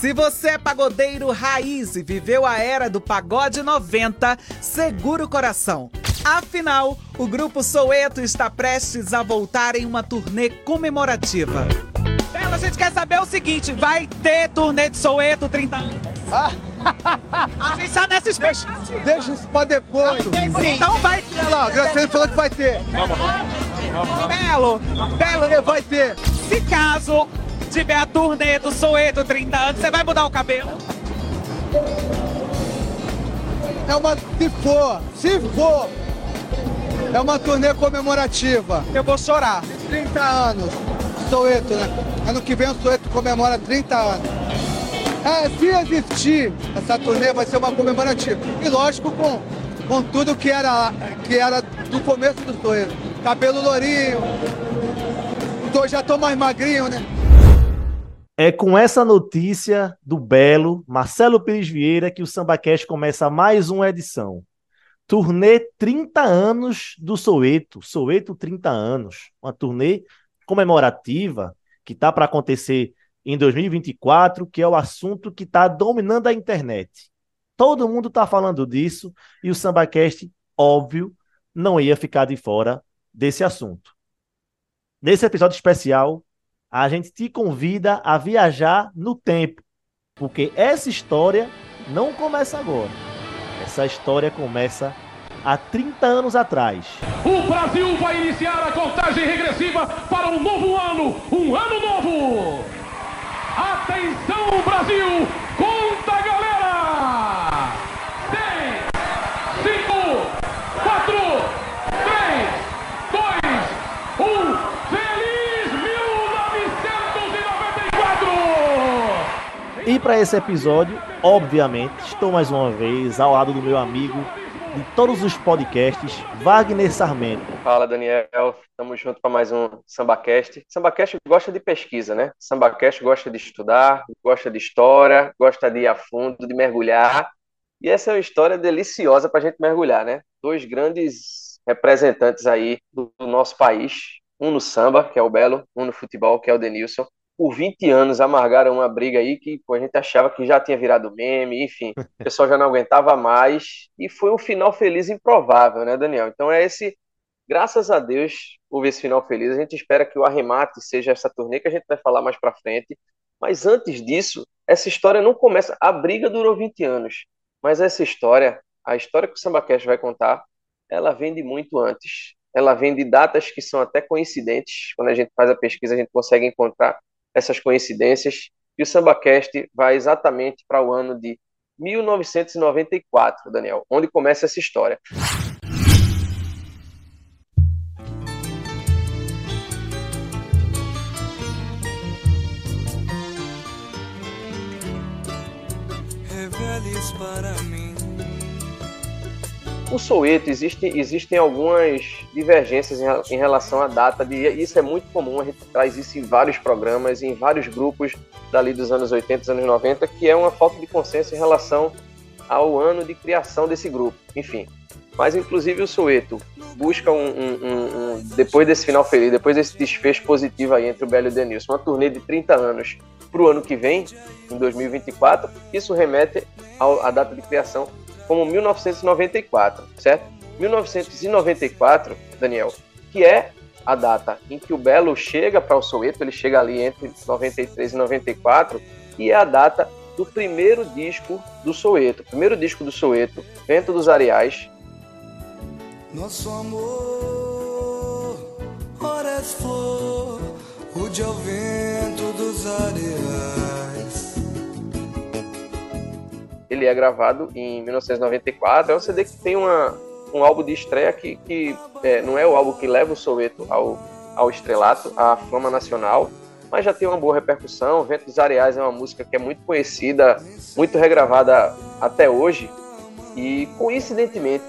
Se você é pagodeiro raiz e viveu a era do pagode 90, segura o coração. Afinal, o grupo Soueto está prestes a voltar em uma turnê comemorativa. Bela, a gente quer saber o seguinte: vai ter turnê de Soueto 30 anos? Ah. A gente tá nessa expectativa. Deixa isso pra depois. Então vai ter. Olha lá, o Graciano falou que vai ter. Belo, Belo, Vai ter. se caso tiver a turnê do Soueto 30 anos, você vai mudar o cabelo? É uma. Se for, se for. É uma turnê comemorativa. Eu vou chorar. 30 anos. Soeto, né? Ano que vem o Soeto comemora 30 anos. É, se existir essa turnê, vai ser uma comemorativa. E lógico, com, com tudo que era, que era do começo do Soeto. Cabelo lourinho. Tô, já tô mais magrinho, né? É com essa notícia do Belo, Marcelo Pires Vieira, que o SambaCast começa mais uma edição. Turnê 30 anos do Soweto, Soweto 30 anos. Uma turnê comemorativa que está para acontecer em 2024, que é o assunto que está dominando a internet. Todo mundo está falando disso e o SambaCast, óbvio, não ia ficar de fora desse assunto. Nesse episódio especial, a gente te convida a viajar no tempo, porque essa história não começa agora. Essa história começa há 30 anos atrás. O Brasil vai iniciar a contagem regressiva para um novo ano, um ano novo. Atenção, Brasil! Conta, galera! 10, 5, 4, 3, 2, 1. Feliz 1994! E para esse episódio, obviamente, estou mais uma vez ao lado do meu amigo de todos os podcasts, Wagner Sarmento. Fala, Daniel. Estamos junto para mais um SambaCast. SambaCast gosta de pesquisa, né? SambaCast gosta de estudar, gosta de história, gosta de ir a fundo, de mergulhar. E essa é uma história deliciosa para a gente mergulhar, né? Dois grandes representantes aí do nosso país. Um no samba, que é o Belo, um no futebol, que é o Denilson. Por 20 anos amargaram uma briga aí que pô, a gente achava que já tinha virado meme, enfim, o pessoal já não aguentava mais. E foi um final feliz improvável, né, Daniel? Então é esse graças a Deus houve esse final feliz. A gente espera que o arremate seja essa turnê que a gente vai falar mais para frente. Mas antes disso, essa história não começa. A briga durou 20 anos, mas essa história, a história que o SambaCast vai contar, ela vem de muito antes. Ela vem de datas que são até coincidentes. Quando a gente faz a pesquisa, a gente consegue encontrar essas coincidências. E o SambaCast vai exatamente para o ano de 1994, Daniel, onde começa essa história. Reveles para mim. O Soweto, existe, existem algumas divergências em, em relação à data, de, isso é muito comum, a gente traz isso em vários programas, em vários grupos dali dos anos 80, dos anos 90, que é uma falta de consenso em relação ao ano de criação desse grupo, enfim. Mas, inclusive, o Soweto busca, um, um, um, um, depois desse final feliz, depois desse desfecho positivo aí entre o Belo e o Denilson, uma turnê de 30 anos para o ano que vem, em 2024, isso remete à data de criação como 1994, certo? 1994, Daniel, que é a data em que o Belo chega para o Soweto, ele chega ali entre 93 e 94, e é a data do primeiro disco do Soweto, primeiro disco do Soweto, Vento dos Areais. Nosso amor, horas flor, rude ao vento dos areais. Ele é gravado em 1994. É um CD que tem uma, um álbum de estreia que, que é, não é o álbum que leva o Soweto ao, ao estrelato, à fama nacional, mas já tem uma boa repercussão. Vento dos Areais é uma música que é muito conhecida, muito regravada até hoje. E coincidentemente,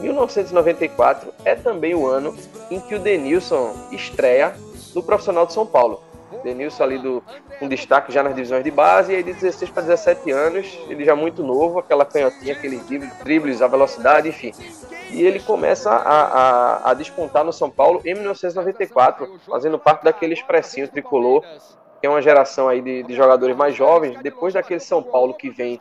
1994 é também o ano em que o Denilson estreia no Profissional de São Paulo. Denilson ali do, um destaque já nas divisões de base, e aí de 16 para 17 anos, ele já muito novo, aquela canhotinha, aqueles dribles, a velocidade, enfim. E ele começa a, a, a, despontar no São Paulo em 1994, fazendo parte daquele expressinho tricolor que é uma geração aí de, de jogadores mais jovens, depois daquele São Paulo que vem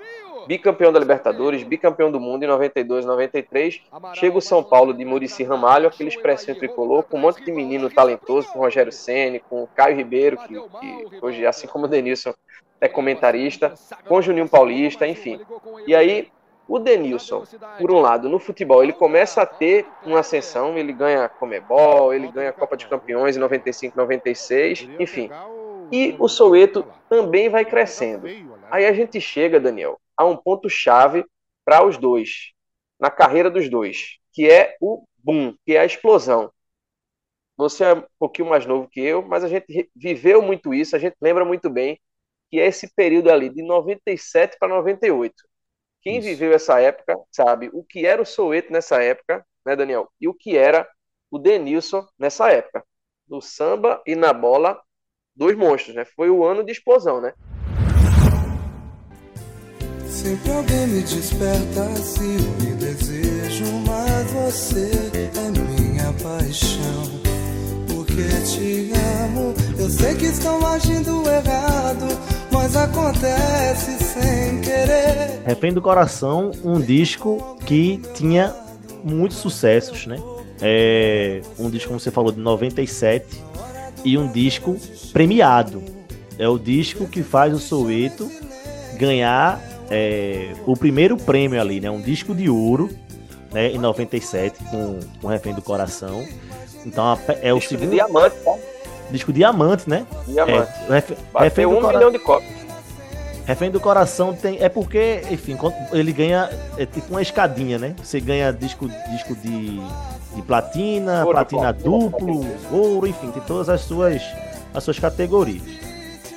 bicampeão da Libertadores, bicampeão do mundo em 92, 93. Chega o São Paulo de Murici Ramalho, aquele expressinho tricolor, com um monte de menino talentoso, com Rogério Ceni, com Caio Ribeiro, que, que, hoje, assim como o Denilson, é comentarista, com Juninho Paulista, enfim. E aí, o Denilson, por um lado, no futebol, ele começa a ter uma ascensão, ele ganha Comebol, ele ganha Copa de Campeões em 95, 96, enfim. E o Soueto também vai crescendo. Aí a gente chega, Daniel, a um ponto-chave para os dois, na carreira dos dois, que é o boom, que é a explosão. Você é um pouquinho mais novo que eu, mas a gente viveu muito isso, a gente lembra muito bem que é esse período ali de 97 para 98. Quem isso. viveu essa época sabe o que era o Soueto nessa época, né, Daniel? E o que era o Denilson nessa época. No samba e na bola, dois monstros, né? Foi o ano de explosão, né? Sempre alguém me desperta se me desejo, mas você é minha paixão. Porque te amo, eu sei que estão agindo errado, mas acontece sem querer. Refém do Coração, um disco que tinha muitos sucessos, né? É um disco, como você falou, de 97 e um disco premiado. É o disco que faz o Soweto ganhar é, o primeiro prêmio ali, né? Um disco de ouro, né? Em 97, com, com Refém do Coração. Então é o disco segundo. De diamante, tá? Disco diamante, né? Diamante. É, ref... Refém um do milhão de cópias. Refém do Coração tem. É porque, enfim, ele ganha. É tipo uma escadinha, né? Você ganha disco, disco de, de platina, ouro, platina duplo, ouro, enfim, tem todas as suas, as suas categorias.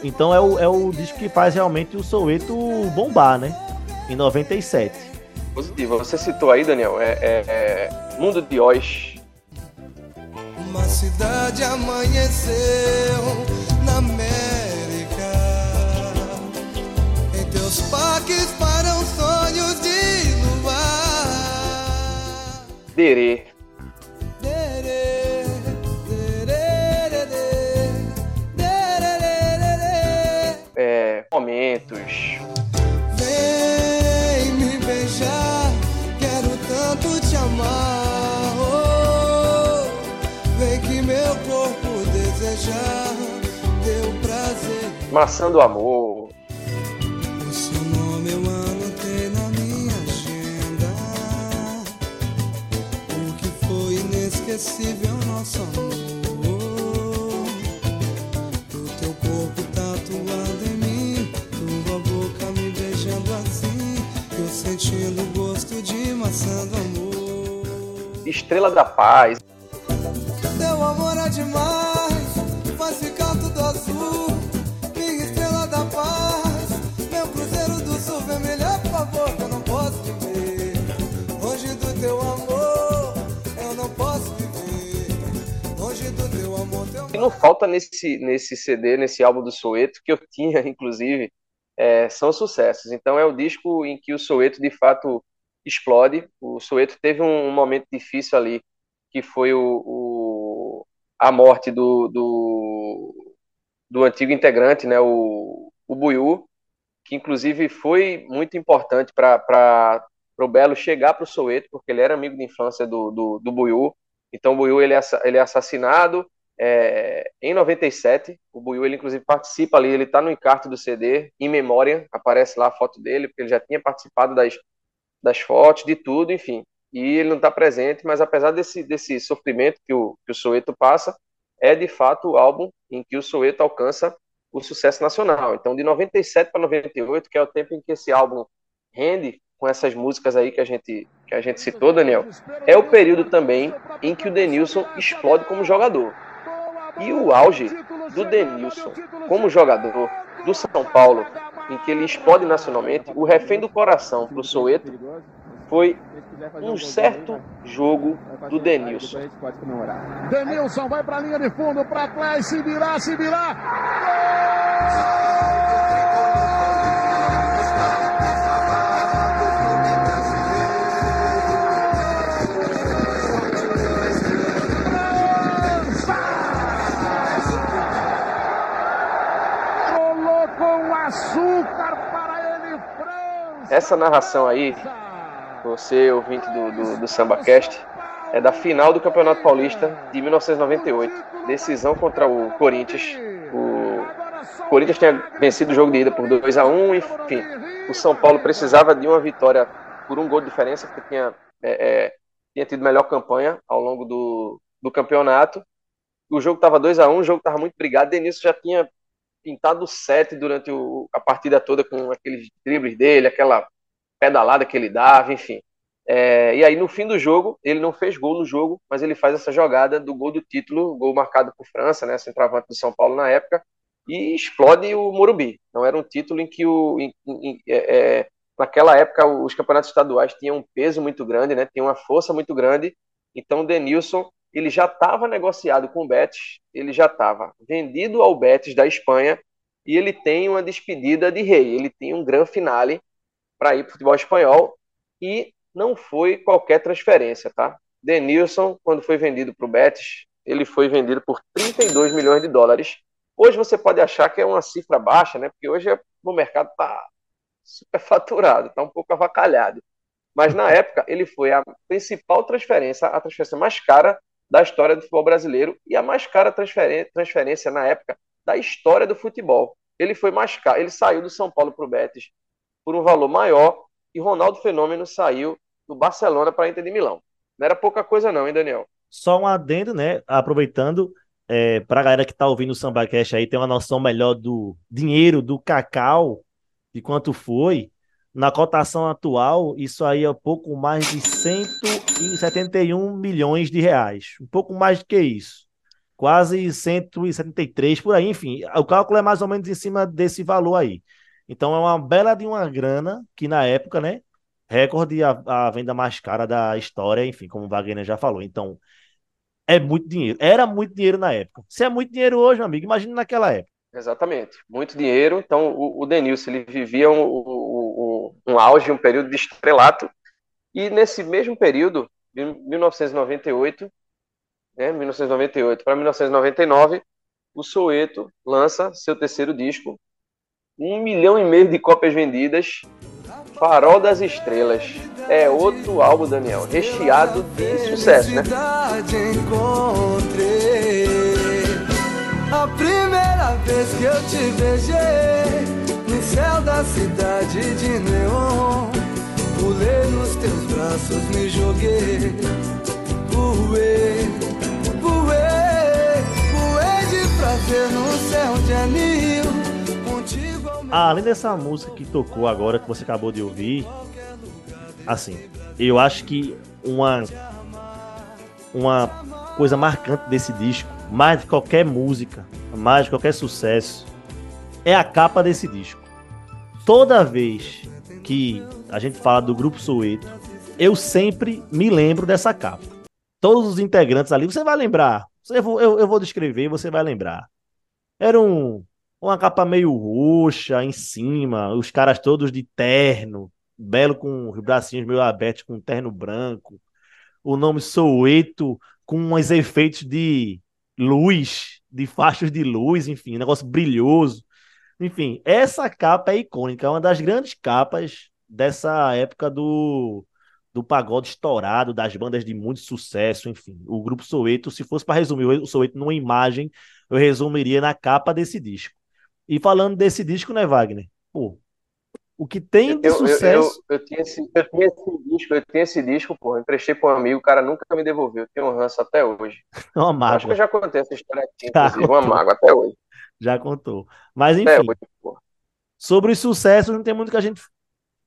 Então é o, é o disco que faz realmente o Soueto bombar, né? Em 97. Positivo. Você citou aí, Daniel, é, é, é Mundo de Oz. Uma cidade amanheceu na América. Em teus parques param sonhos de luar. Derê. Momentos. Vem me beijar, quero tanto te amar. Oh, vem que meu corpo desejar teu prazer. Maçã do amor. Estrela da Paz. Teu amor é demais, faz ficar tudo azul. Minha estrela da paz, meu cruzeiro do sul, vermelho é favor que eu não posso viver. Longe do teu amor, eu não posso viver. Longe do teu amor, teu E não falta nesse, nesse CD, nesse álbum do Soeto, que eu tinha, inclusive, é, são sucessos. Então é o disco em que o Soweto de fato explode. O Soweto teve um, momento difícil ali, que foi o, o a morte do, do, do, antigo integrante, né, o, o Buiu, que inclusive foi muito importante para o Belo chegar para o Soweto, porque ele era amigo de infância do, do, do Buiu. Então o Buiu ele é, ele é assassinado, é, em 97, o Buiu, ele inclusive participa ali, ele está no encarte do CD, em memória, aparece lá a foto dele, porque ele já tinha participado das, das fotos, de tudo, enfim. E ele não está presente, mas apesar desse, desse sofrimento que o, que o Soeto passa, é de fato o álbum em que o Soeto alcança o sucesso nacional. Então, de 97 para 98, que é o tempo em que esse álbum rende com essas músicas aí que a gente que a gente citou, Daniel, é o período também em que o Denilson explode como jogador. E o auge do Denilson como jogador do São Paulo, em que ele explode nacionalmente, o refém do coração para o Soeto foi um certo jogo do Denilson. Denilson vai para a linha de fundo, para trás, se virar, se virar. Essa narração aí, você ouvinte do, do, do SambaCast, é da final do Campeonato Paulista de 1998. Decisão contra o Corinthians. O Corinthians tinha vencido o jogo de ida por 2 a 1 enfim. O São Paulo precisava de uma vitória por um gol de diferença, porque tinha, é, é, tinha tido melhor campanha ao longo do, do campeonato. O jogo estava 2 a 1 o jogo estava muito brigado. Denilson já tinha pintado o set durante o, a partida toda com aqueles dribles dele, aquela pedalada que ele dava, enfim. É, e aí, no fim do jogo, ele não fez gol no jogo, mas ele faz essa jogada do gol do título, gol marcado por França, né, centroavante do São Paulo na época, e explode o Morumbi. Não era um título em que, o, em, em, é, é naquela época, os campeonatos estaduais tinham um peso muito grande, né, tinham uma força muito grande. Então, Denilson ele já estava negociado com o Betis, ele já estava vendido ao Betis da Espanha, e ele tem uma despedida de rei, ele tem um grande finale para ir para o futebol espanhol, e não foi qualquer transferência, tá? Denilson, quando foi vendido para o Betis, ele foi vendido por 32 milhões de dólares. Hoje você pode achar que é uma cifra baixa, né? Porque hoje o mercado está superfaturado, está um pouco avacalhado. Mas na época ele foi a principal transferência, a transferência mais cara da história do futebol brasileiro e a mais cara transferência na época da história do futebol. Ele foi mais caro, ele saiu do São Paulo para o Betis por um valor maior e Ronaldo Fenômeno saiu do Barcelona para a Inter de Milão. Não era pouca coisa não, hein, Daniel? Só um adendo, né? Aproveitando, é, para a galera que está ouvindo o SambaCast aí, tem uma noção melhor do dinheiro do Cacau, de quanto foi. Na cotação atual, isso aí é pouco mais de 171 milhões de reais. Um pouco mais do que isso. Quase 173 por aí. Enfim, o cálculo é mais ou menos em cima desse valor aí. Então é uma bela de uma grana que na época, né? Recorde a, a venda mais cara da história, enfim, como o Wagner já falou. Então, é muito dinheiro. Era muito dinheiro na época. Se é muito dinheiro hoje, meu amigo, imagina naquela época. Exatamente, muito dinheiro. Então, o, o Denilson ele vivia um, um, um, auge, um período de estrelato, e nesse mesmo período, de 1998, né, 1998 para 1999, o Soeto lança seu terceiro disco, um milhão e meio de cópias vendidas, Farol das Estrelas. É outro álbum, Daniel, recheado de sucesso, né? A primeira vez que eu te beijei céu da cidade de neon, pulei nos teus braços, me joguei, voei, voei, voei de prazer no céu de anil. Ah, além dessa música que tocou agora, que você acabou de ouvir, assim, eu acho que uma, uma coisa marcante desse disco, mais de qualquer música, mais de qualquer sucesso, é a capa desse disco. Toda vez que a gente fala do Grupo Soweto, eu sempre me lembro dessa capa. Todos os integrantes ali, você vai lembrar. Eu eu, eu vou descrever, você vai lembrar. Era um uma capa meio roxa em cima, os caras todos de terno, belo com os bracinhos meio abertos, com terno branco. O nome Soueto com uns efeitos de luz, de faixas de luz, enfim, negócio brilhoso. Enfim, essa capa é icônica, é uma das grandes capas dessa época do, do pagode estourado, das bandas de muito sucesso, enfim. O grupo Soueto, se fosse para resumir o Soueto numa imagem, eu resumiria na capa desse disco. E falando desse disco, né, Wagner? Pô, o que tem de eu, sucesso. Eu, eu, eu, tinha esse, eu tinha esse disco, eu tinha esse disco, pô, emprestei para um amigo, o cara nunca me devolveu. Eu tenho um ranço até hoje. uma mágoa. Acho que eu já contei essa história aqui, inclusive, uma mágoa até hoje. Já contou. Mas enfim. Hoje, sobre os sucessos, não tem muito que a gente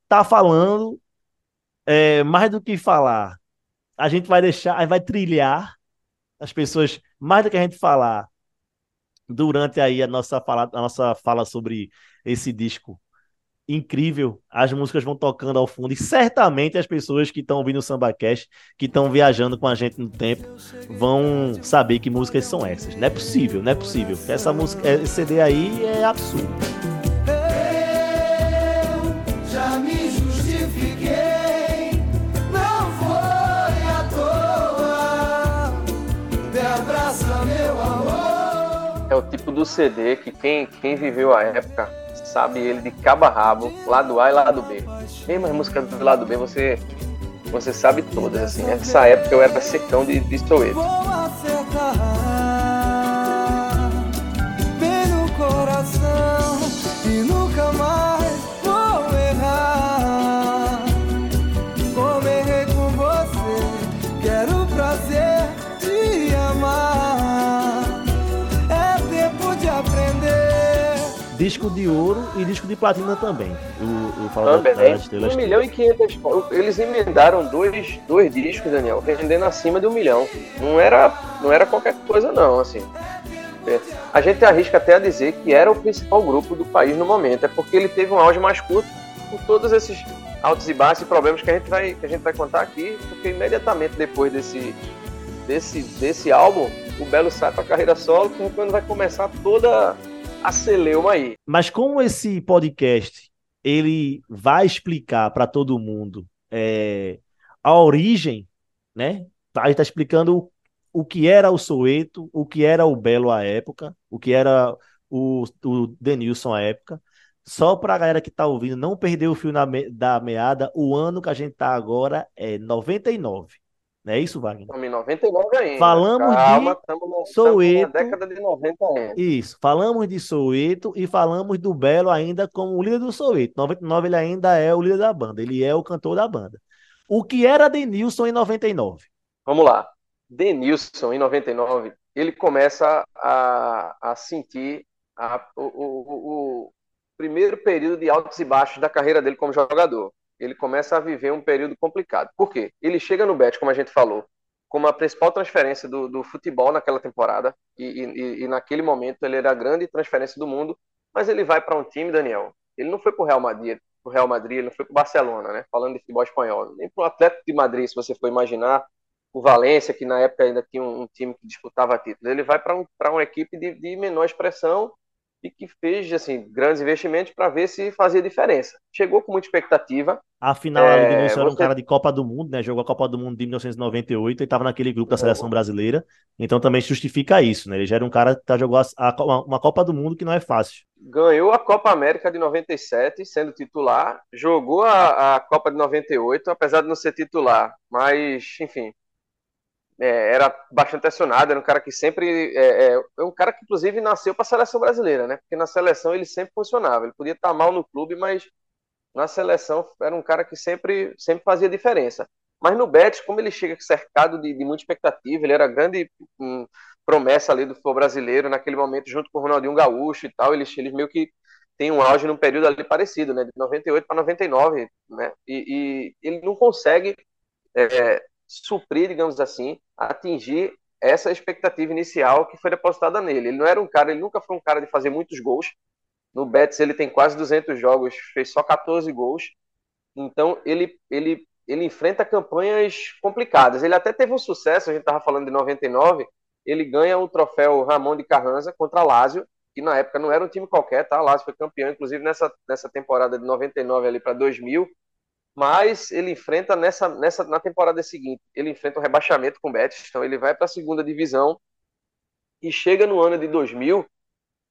tá falando. É, mais do que falar, a gente vai deixar, vai trilhar as pessoas, mais do que a gente falar, durante aí a nossa fala, a nossa fala sobre esse disco incrível. As músicas vão tocando ao fundo e certamente as pessoas que estão ouvindo o SambaCast, que estão viajando com a gente no tempo, vão saber que músicas são essas. Não é possível, não é possível. Essa música, esse CD aí é absurdo. Eu já me justifiquei, é o tipo do CD que quem, quem viveu a época sabe ele de cabo a rabo, lado A e lado B. Mesmo as músicas do lado B, você, você sabe todas, assim. Nessa época eu era secão de, de Soweto. Bem no coração e nunca mais Disco de ouro e disco de platina também. O, o Fala da- Também, das Estrelas. 1 milhão e 500 pau. Eles emendaram dois, dois discos, Daniel, vendendo acima de um milhão. Não era, não era qualquer coisa, não, assim. É, A gente arrisca até a dizer que era o principal grupo do país no momento, é porque ele teve um auge mais curto por todos esses altos e baixos e problemas que a gente vai, que a gente vai contar aqui, porque imediatamente depois desse, desse, desse álbum, o Belo sai para carreira solo, que é quando vai começar toda a celeuma aí. Mas como esse podcast ele vai explicar para todo mundo é, a origem, né? A gente está explicando o, que era o Soweto, o que era o Belo à época, o que era o, o Denilson à época. Só para a galera que está ouvindo não perder o fio me- da meada, o ano que a gente está agora é 99. Não é isso, Wagner? Estamos em 99 ainda. Falamos Calma, de estamos na, Soweto. década de 90 ainda. Isso, falamos de Soweto e falamos do Belo ainda como o líder do Soweto. 99 ele ainda é o líder da banda, ele é o cantor da banda. O que era Denilson em 99? Vamos lá. Denilson, em 99, ele começa a, a sentir a- o- o- o primeiro período de altos e baixos da carreira dele como jogador. Ele começa a viver um período complicado. Por quê? Ele chega no Bet, como a gente falou, como a principal transferência do, do futebol naquela temporada, e, e- e naquele momento ele era a grande transferência do mundo, mas ele vai para um time, Daniel. Ele não foi para o Real Madrid, pro Real Madrid, ele não foi para o Barcelona, né? Falando de futebol espanhol, nem para o Atlético de Madrid, se você for imaginar, o Valência, que na época ainda tinha um, um time que disputava títulos. Ele vai para um, uma equipe de, de menor expressão e que fez assim, grandes investimentos para ver se fazia diferença. Chegou com muita expectativa. Afinal, É, o Denilson era um você- cara de Copa do Mundo, né? Jogou a Copa do Mundo de 1998 e estava naquele grupo da seleção brasileira. Então também justifica isso, né? Ele já era um cara que tá- jogou a- a- uma uma Copa do Mundo que não é fácil. Ganhou a Copa América de 97, sendo titular. Jogou a, a Copa de 98, apesar de não ser titular. Mas, enfim, é, era bastante acionado. Era um cara que sempre. É, é, é um cara que, inclusive, nasceu para a seleção brasileira, né? Porque na seleção ele sempre funcionava. Ele podia estar mal no clube, mas na seleção era um cara que sempre, sempre fazia diferença. Mas no Betis, como ele chega cercado de, de muita expectativa, ele era grande hum, promessa ali do futebol brasileiro naquele momento, junto com o Ronaldinho Gaúcho e tal. Eles, eles meio que têm um auge num período ali parecido, né? De 98 para 99, né? E, e ele não consegue é, suprir, digamos assim, atingir essa expectativa inicial que foi depositada nele. Ele não era um cara, ele nunca foi um cara de fazer muitos gols. No Betis ele tem quase 200 jogos, fez só 14 gols. Então ele ele ele enfrenta campanhas complicadas. Ele até teve um sucesso, a gente estava falando de 99, ele ganha o troféu Ramon de Carranza contra Lazio, que na época não era um time qualquer, tá? Lazio foi campeão, inclusive nessa, nessa temporada de 99 ali para 2000, mas ele enfrenta nessa, nessa na temporada seguinte, ele enfrenta o rebaixamento com o Betis, então ele vai para a segunda divisão e chega no ano de 2000,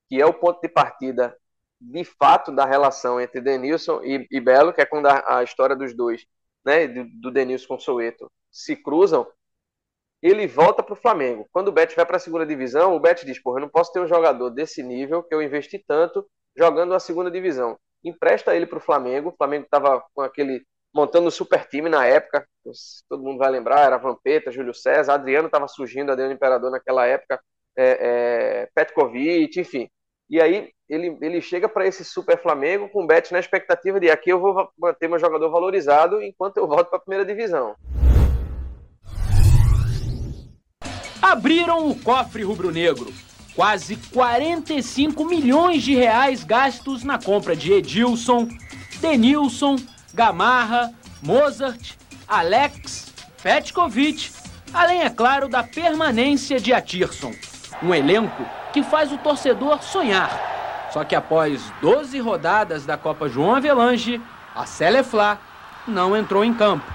que é o ponto de partida de fato da relação entre Denilson e, e Belo, que é quando a, a história dos dois, né, do, do Denilson com o Soweto, se cruzam, ele volta para o Flamengo. Quando o Betis vai para a segunda divisão, o Betis diz: Porra, eu não posso ter um jogador desse nível que eu investi tanto jogando na segunda divisão. Empresta ele para o Flamengo. O Flamengo estava com aquele montando um super time na época. Todo mundo vai lembrar: era Vampeta, Júlio César, Adriano estava surgindo, Adriano Imperador naquela época, é, é, Petkovic, enfim. E aí ele, ele chega para esse super Flamengo com o Betis na expectativa de aqui eu vou manter meu jogador valorizado enquanto eu volto para a primeira divisão. abriram o cofre rubro-negro. Quase 45 milhões de reais gastos na compra de Edilson, Denilson, Gamarra, Mozart, Alex, Petkovic, além, é claro, da permanência de Atirson. Um elenco que faz o torcedor sonhar. Só que após 12 rodadas da Copa João Avelange, a Celeflá não entrou em campo.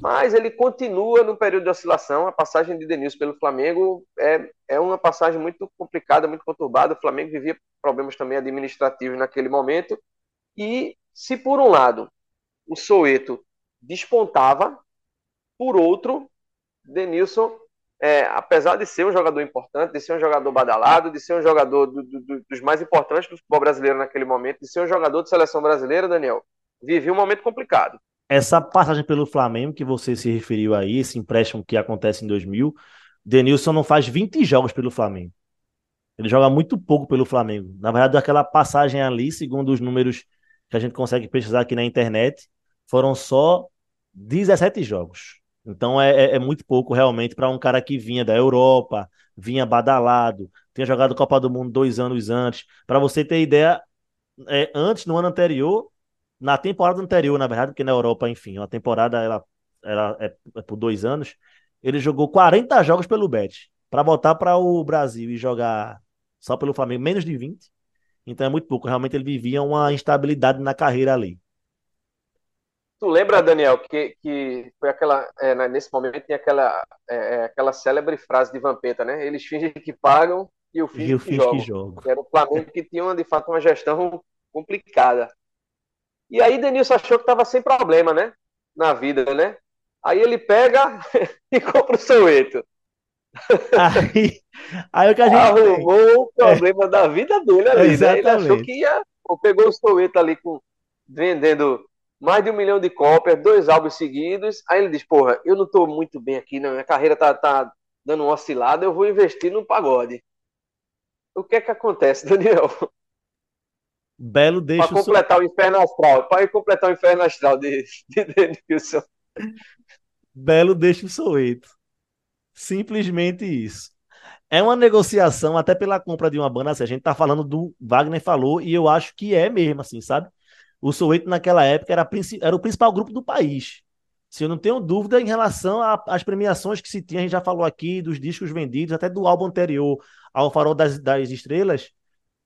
Mas ele continua no período de oscilação. A passagem de Denilson pelo Flamengo é, é uma passagem muito complicada, muito conturbada. O Flamengo vivia problemas também administrativos naquele momento. E se por um lado o Soueto despontava, por outro, Denilson, é, apesar de ser um jogador importante, de ser um jogador badalado, de ser um jogador do, do, dos mais importantes do futebol brasileiro naquele momento, de ser um jogador de seleção brasileira, Daniel, vivia um momento complicado essa passagem pelo Flamengo que você se referiu aí, esse empréstimo que acontece em 2000, Denilson não faz 20 jogos pelo Flamengo. Ele joga muito pouco pelo Flamengo. Na verdade, aquela passagem ali, segundo os números que a gente consegue pesquisar aqui na internet, foram só 17 jogos. Então é, é, é muito pouco realmente para um cara que vinha da Europa, vinha badalado, tinha jogado Copa do Mundo dois anos antes. Para você ter ideia, é, antes, no ano anterior, na temporada anterior, na verdade, porque na Europa, enfim, a temporada ela, ela é, é por dois anos, ele jogou 40 jogos pelo Bet. Para voltar para o Brasil e jogar só pelo Flamengo, menos de 20. Então é muito pouco. Realmente ele vivia uma instabilidade na carreira ali. Tu lembra, Daniel, que, que foi aquela. É, nesse momento tem aquela, é, é, aquela célebre frase de Vampeta, né? Eles fingem que pagam e o finge, que, jogam. que jogam. Era o Flamengo que tinha, de fato, uma gestão complicada. E aí Denilson achou que estava sem problema, né? Na vida, né? Aí ele pega e compra o Soueto. Aí, aí o que a gente arrumou o problema é. da vida dele ali, né? Ele achou que ia. Pegou o Soueto ali com, vendendo mais de um milhão de cópias, dois álbuns seguidos. Aí ele diz: Porra, eu não estou muito bem aqui, não. minha carreira tá, tá dando uma oscilada, eu vou investir no pagode. O que é que acontece, Daniel? Belo deixa Para completar o inferno astral. Para completar o inferno astral de, de Denilson. Belo deixa o Soueto. Simplesmente isso. É uma negociação até pela compra de uma banda. Assim, a gente tá falando do Wagner falou e eu acho que é mesmo, assim, sabe? O Soueto naquela época era, era o principal grupo do país. Se eu não tenho dúvida em relação às premiações que se tinha, a gente já falou aqui dos discos vendidos, até do álbum anterior ao Farol das, das Estrelas,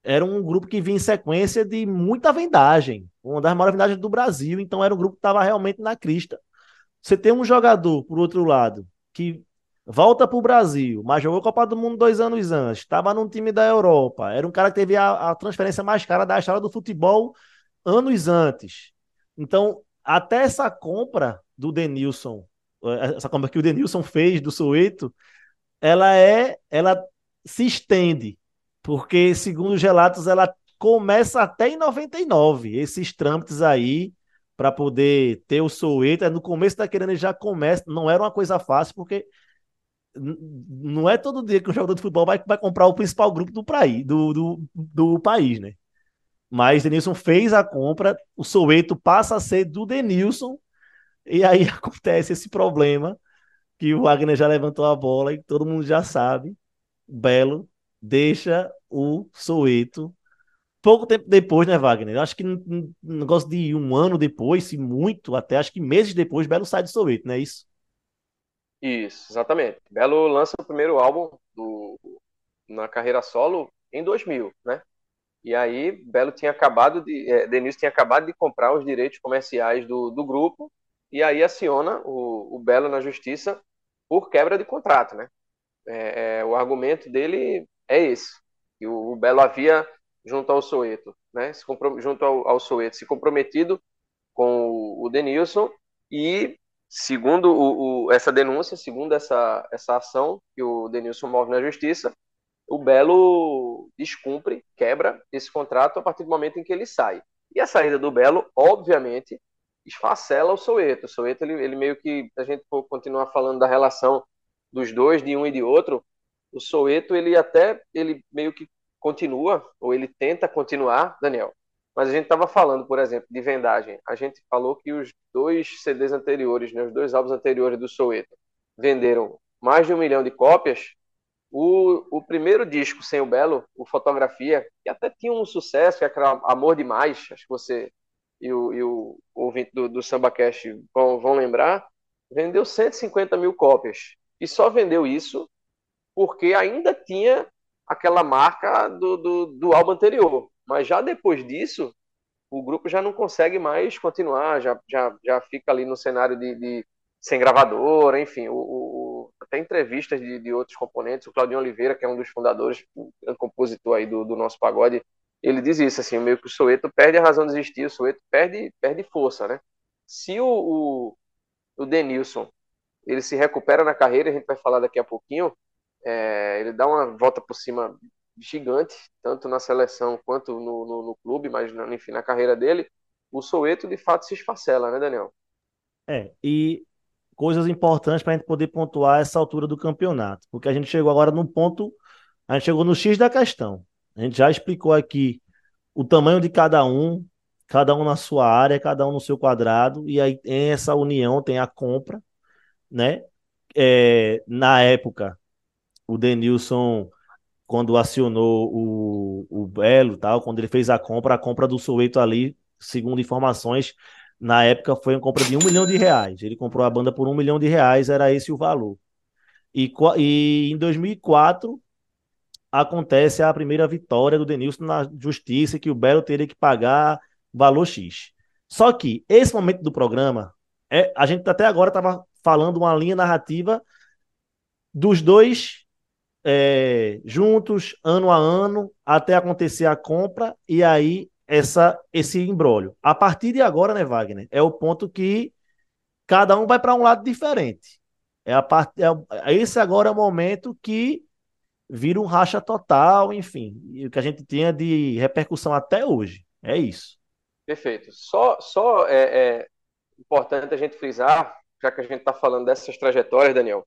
era um grupo que vinha em sequência de muita vendagem, uma das maiores vendagens do Brasil, então era um grupo que estava realmente na crista. Você tem um jogador, por outro lado, que volta para o Brasil, mas jogou Copa do Mundo dois anos antes, estava num time da Europa, era um cara que teve a, a transferência mais cara da história do futebol anos antes. Então, até essa compra do Denilson, eh, essa compra que o Denilson fez do Soweto, ela é, ela se estende porque, segundo os relatos, ela começa até em 99. Esses trâmites aí, para poder ter o Soueta, no começo da querendo já começa, não era uma coisa fácil, porque não é todo dia que um jogador de futebol vai, vai comprar o principal grupo do, praí, do, do, do país, né? Mas Denilson fez a compra, o Soueto passa a ser do Denilson, e aí acontece esse problema que o Wagner já levantou a bola e todo mundo já sabe. Belo deixa o Soweto. Pouco tempo depois, né, Wagner? Acho que um negócio de um ano depois, se muito, até acho que meses depois, Belo sai do Soweto, não é isso? Isso, exatamente. Belo lança o primeiro álbum do, na carreira solo em 2000, né? E aí, Belo tinha acabado de. É, Denise tinha acabado de comprar os direitos comerciais do, do grupo, e aí aciona o, o Belo na justiça por quebra de contrato, né? É, é, o argumento dele é esse. E o, o Belo havia, junto ao Soeto, né, se junto ao, ao Soeto, se comprometido com o, o Denilson e, segundo o, o, essa denúncia, segundo essa, essa ação que o Denilson move na justiça, o Belo descumpre, quebra esse contrato a partir do momento em que ele sai. E a saída do Belo, obviamente, esfacela o Soeto. O Soeto, ele, ele meio que, a gente for continuar falando da relação dos dois, de um e de outro, o Soweto, ele até, ele meio que continua, ou ele tenta continuar, Daniel. Mas a gente estava falando, por exemplo, de vendagem. A gente falou que os dois CDs anteriores, né, os dois álbuns anteriores do Soweto, venderam mais de um milhão de cópias. O, o primeiro disco, Sem o Belo, o Fotografia, que até tinha um sucesso, que era Amor Demais, acho que você e o, e o ouvinte do, do SambaCast vão, vão lembrar, vendeu 150 mil cópias. E só vendeu isso porque ainda tinha aquela marca do, do, do álbum anterior. Mas já depois disso, o grupo já não consegue mais continuar, já, já, já fica ali no cenário de, de sem gravadora, enfim, o, o, até entrevistas de, de, outros componentes, o Claudinho Oliveira, que é um dos fundadores, um compositor aí do, do nosso pagode, ele diz isso, assim, meio que o Soeto perde a razão de existir, o Soeto perde, perde força, né? Se o, o, o Denilson, ele se recupera na carreira, a gente vai falar daqui a pouquinho, é, ele dá uma volta por cima gigante, tanto na seleção quanto no, no, no clube, mas enfim, na carreira dele, o Soeto de fato se esfacela, né, Daniel? É, e coisas importantes para a gente poder pontuar essa altura do campeonato, porque a gente chegou agora no ponto, a gente chegou no X da questão. A gente já explicou aqui o tamanho de cada um, cada um na sua área, cada um no seu quadrado, e aí em essa união tem a compra, né? É, na época, o Denilson, quando acionou o, o Belo, tal, quando ele fez a compra, a compra do Soweto ali, segundo informações, na época foi uma compra de um milhão de reais. Ele comprou a banda por um milhão de reais, era esse o valor. E, e em 2004 acontece a primeira vitória do Denilson na justiça, que o Belo teria que pagar valor X. Só que esse momento do programa, é, a gente até agora estava falando uma linha narrativa dos dois é, juntos, ano a ano, até acontecer a compra, e aí essa esse embrólio. A partir de agora, né, Wagner, é o ponto que cada um vai para um lado diferente. É a part... É, esse agora é o momento que vira um racha total, enfim, o que a gente tinha de repercussão até hoje. É isso. Perfeito. Só, só é, é importante a gente frisar, já que a gente está falando dessas trajetórias, Daniel,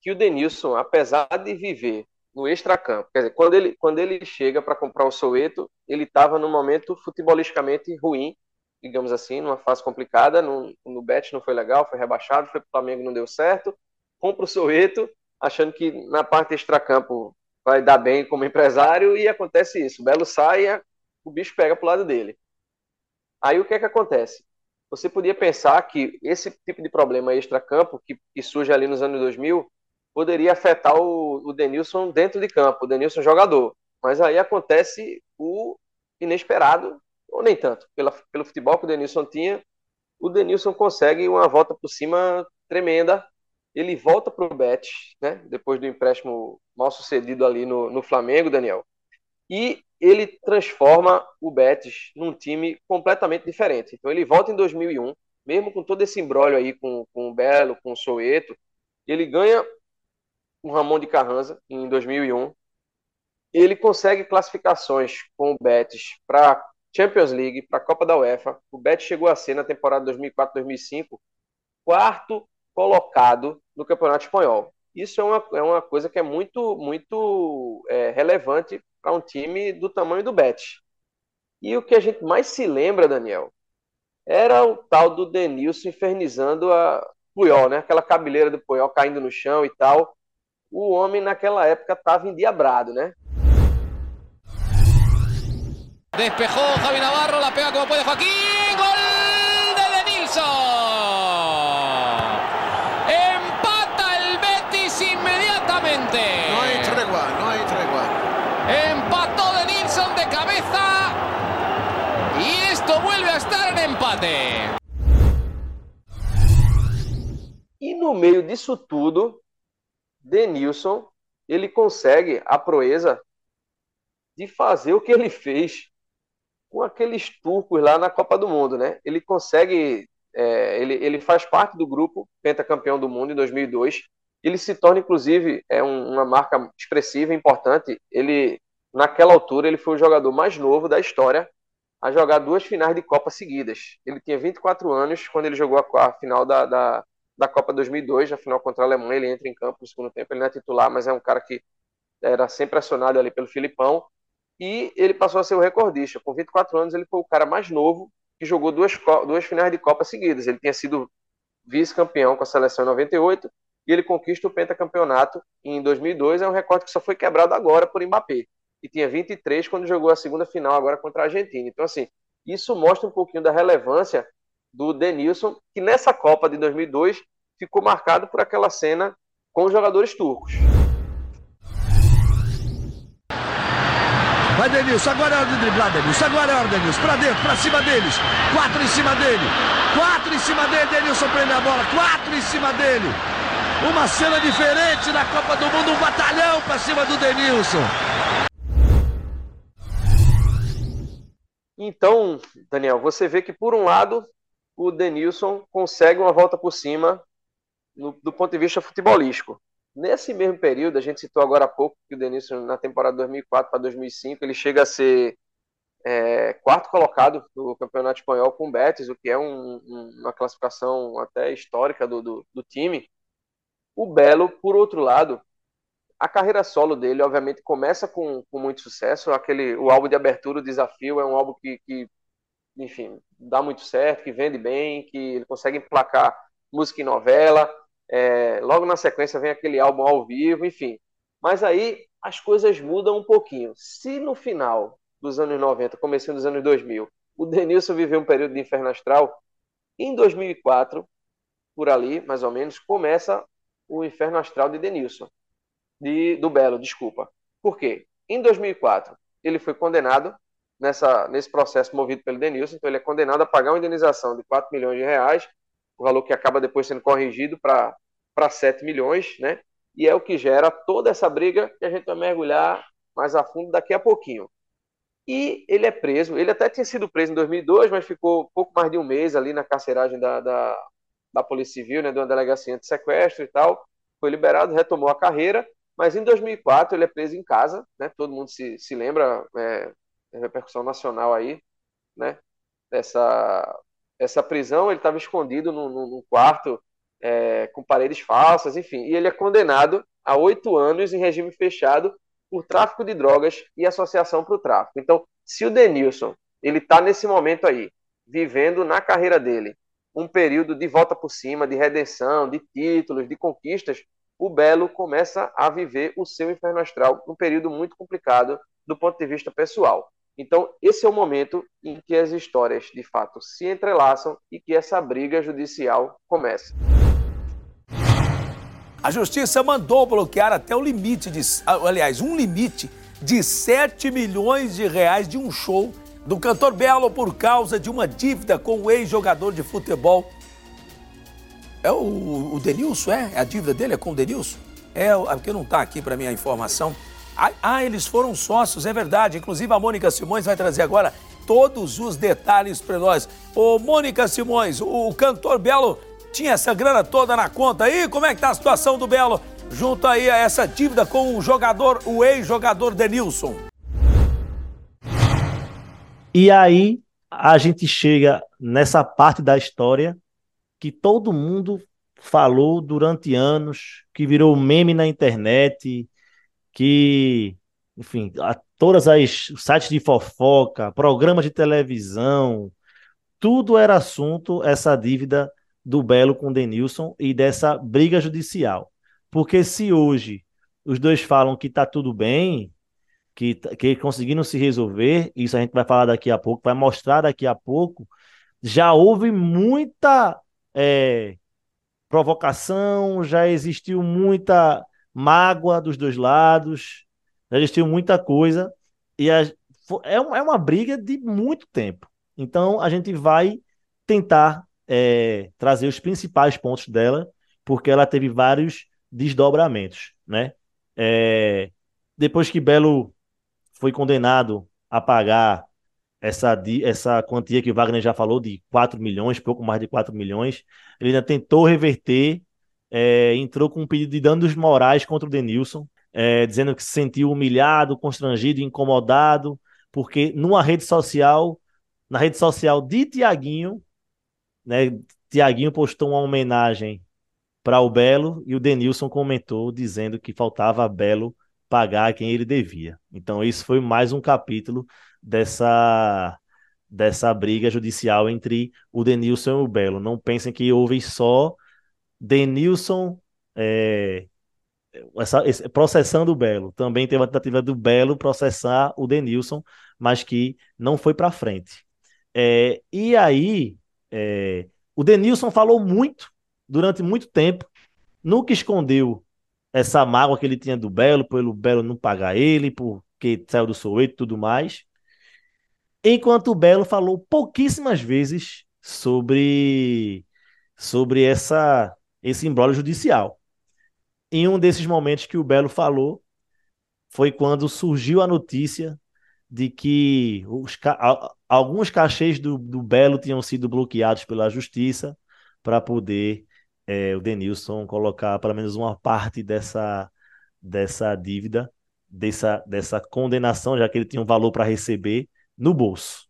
que o Denilson, apesar de viver no extracampo. Quer dizer, quando ele, quando ele chega para comprar o Soweto, ele estava num momento futebolisticamente ruim, digamos assim, numa fase complicada. No, no Bet não foi legal, foi rebaixado, foi para o Flamengo, não deu certo. Compra o Soweto, achando que na parte extracampo vai dar bem como empresário, e acontece isso. O Belo sai, o bicho pega para o lado dele. Aí o que é que acontece? Você podia pensar que esse tipo de problema extracampo, que, que surge ali nos anos 2000, poderia afetar o, o Denilson dentro de campo, o Denilson jogador. Mas aí acontece o inesperado, ou nem tanto, pela, pelo futebol que o Denilson tinha, o Denilson consegue uma volta por cima tremenda. Ele volta para o Betis, né? depois do empréstimo mal sucedido ali no, no Flamengo, Daniel. E ele transforma o Betis num time completamente diferente. Então ele volta em 2001, mesmo com todo esse embrólio aí com, com o Belo, com o Soeto, ele ganha o Ramon de Carranza em 2001. Ele consegue classificações com o Betis para Champions League, para a Copa da UEFA. O Betis chegou a ser na temporada 2004-2005 quarto colocado no Campeonato Espanhol. Isso é uma, é uma coisa que é muito muito é, relevante para um time do tamanho do Betis. E o que a gente mais se lembra, Daniel, era o tal do Denilson infernizando a Puyol, né? Aquela cabeleira do Puyol caindo no chão e tal o homem naquela época estava endiabrado, né? Despejou Javi Navarro, la pega como puede Joaquín, gol de Denilson. Empata el Betis inmediatamente. No hay tregua, no hay tregua. Empató Denilson de cabeza y esto vuelve a estar en empate. E no meio disso tudo, Denilson, ele consegue a proeza de fazer o que ele fez com aqueles turcos lá na Copa do Mundo, né? Ele consegue, é, ele, ele faz parte do grupo pentacampeão do mundo em 2002. Ele se torna, inclusive, é um, uma marca expressiva, importante. Ele, naquela altura, ele foi o jogador mais novo da história a jogar duas finais de Copa seguidas. Ele tinha 24 anos quando ele jogou a, a final da, da, da Copa 2002, na final contra a Alemanha, ele entra em campo no segundo tempo, ele não é titular, mas é um cara que era sempre acionado ali pelo Filipão, e ele passou a ser o recordista. Com 24 anos, ele foi o cara mais novo que jogou duas, duas finais de Copa seguidas. Ele tinha sido vice-campeão com a seleção em 98 e ele conquista o pentacampeonato em 2002. É um recorde que só foi quebrado agora por Mbappé. E tinha 23 quando jogou a segunda final agora contra a Argentina. Então, assim, isso mostra um pouquinho da relevância do Denilson, que nessa Copa de 2002 ficou marcado por aquela cena com os jogadores turcos. Vai Denilson, agora é hora de driblar Denilson. Agora é hora, Denilson. Pra dentro, pra cima deles. Quatro em cima dele. Quatro em cima dele. Denilson prende a bola. Quatro em cima dele. Uma cena diferente na Copa do Mundo. Um batalhão pra cima do Denilson. Então, Daniel, você vê que por um lado o Denilson consegue uma volta por cima no, do ponto de vista futebolístico. Nesse mesmo período, a gente citou agora há pouco que o Denilson, na temporada 2004 para 2005, ele chega a ser é, quarto colocado no Campeonato Espanhol com o Betis, o que é um, uma classificação até histórica do, do, do, time. O Belo, por outro lado, a carreira solo dele, obviamente, começa com, com muito sucesso. Aquele, o álbum de abertura, o Desafio, é um álbum que, que, enfim, dá muito certo, que vende bem, que ele consegue emplacar música em novela. É, logo na sequência vem aquele álbum ao vivo, enfim. Mas aí as coisas mudam um pouquinho. Se no final dos anos 90, começando dos anos 2000, o Denilson viveu um período de inferno astral, em 2004, por ali, mais ou menos, começa o inferno astral de Denilson, de, do Belo, desculpa. Por quê? Em 2004, ele foi condenado nessa, nesse processo movido pelo Denilson, então ele é condenado a pagar uma indenização de 4 milhões de reais o valor que acaba depois sendo corrigido para 7 milhões, né? E é o que gera toda essa briga que a gente vai mergulhar mais a fundo daqui a pouquinho. E ele é preso, ele até tinha sido preso em 2002, mas ficou pouco mais de um mês ali na carceragem da, da, da Polícia Civil, né, de uma delegacia de sequestro e tal. Foi liberado, retomou a carreira, mas em 2004 ele é preso em casa, né? Todo mundo se, se lembra, é, repercussão nacional aí, né? Dessa essa prisão, ele estava escondido num, num quarto é, com paredes falsas, enfim, e ele é condenado a oito anos em regime fechado por tráfico de drogas e associação para o tráfico. Então, se o Denilson ele está nesse momento aí, vivendo na carreira dele um período de volta por cima, de redenção, de títulos, de conquistas, o Belo começa a viver o seu inferno astral, um período muito complicado do ponto de vista pessoal. Então, esse é o momento em que as histórias de fato se entrelaçam e que essa briga judicial começa. A justiça mandou bloquear até o limite de, aliás, um limite de 7 milhões de reais de um show do cantor Belo por causa de uma dívida com o ex-jogador de futebol. É o, o Denilson, é? A dívida dele é com o Denilson? É, é porque não está aqui para mim a informação. Ah, ah, eles foram sócios, é verdade. Inclusive a Mônica Simões vai trazer agora todos os detalhes para nós. Ô, Mônica Simões, o cantor Belo tinha essa grana toda na conta aí? Como é que tá a situação do Belo junto aí a essa dívida com o jogador, o ex-jogador Denilson? E aí a gente chega nessa parte da história que todo mundo falou durante anos, que virou meme na internet, que, enfim, a, todas as sites de fofoca, programas de televisão, tudo era assunto essa dívida do Belo com o Denilson e dessa briga judicial. Porque se hoje os dois falam que está tudo bem, que, que conseguiram se resolver, isso a gente vai falar daqui a pouco, vai mostrar daqui a pouco, já houve muita é, provocação, já existiu muita mágoa dos dois lados, já existiu muita coisa, e a, é, é uma briga de muito tempo. Então a gente vai tentar é, trazer os principais pontos dela, porque ela teve vários desdobramentos, né? É, depois que Belo foi condenado a pagar essa, essa quantia que Wagner já falou, de 4 milhões, pouco mais de 4 milhões, ele ainda tentou reverter é, entrou com um pedido de danos morais contra o Denilson, é, dizendo que se sentiu humilhado, constrangido, incomodado, porque numa rede social, na rede social de Tiaguinho, né, Tiaguinho postou uma homenagem para o Belo e o Denilson comentou dizendo que faltava a Belo pagar quem ele devia. Então, isso foi mais um capítulo dessa dessa briga judicial entre o Denilson e o Belo. Não pensem que houve só Denilson é, essa, esse, processando o Belo. Também teve a tentativa do Belo processar o Denilson, mas que não foi para frente. É, e aí, é, o Denilson falou muito, durante muito tempo, nunca escondeu essa mágoa que ele tinha do Belo, pelo Belo não pagar ele, por que saiu do Soweto e tudo mais. Enquanto o Belo falou pouquíssimas vezes sobre, sobre essa, esse embrólio judicial. Em um desses momentos que o Belo falou, foi quando surgiu a notícia de que os, alguns cachês do, do Belo tinham sido bloqueados pela justiça para poder é, o Denilson colocar pelo menos uma parte dessa, dessa dívida, dessa, dessa condenação, já que ele tinha um valor para receber, no bolso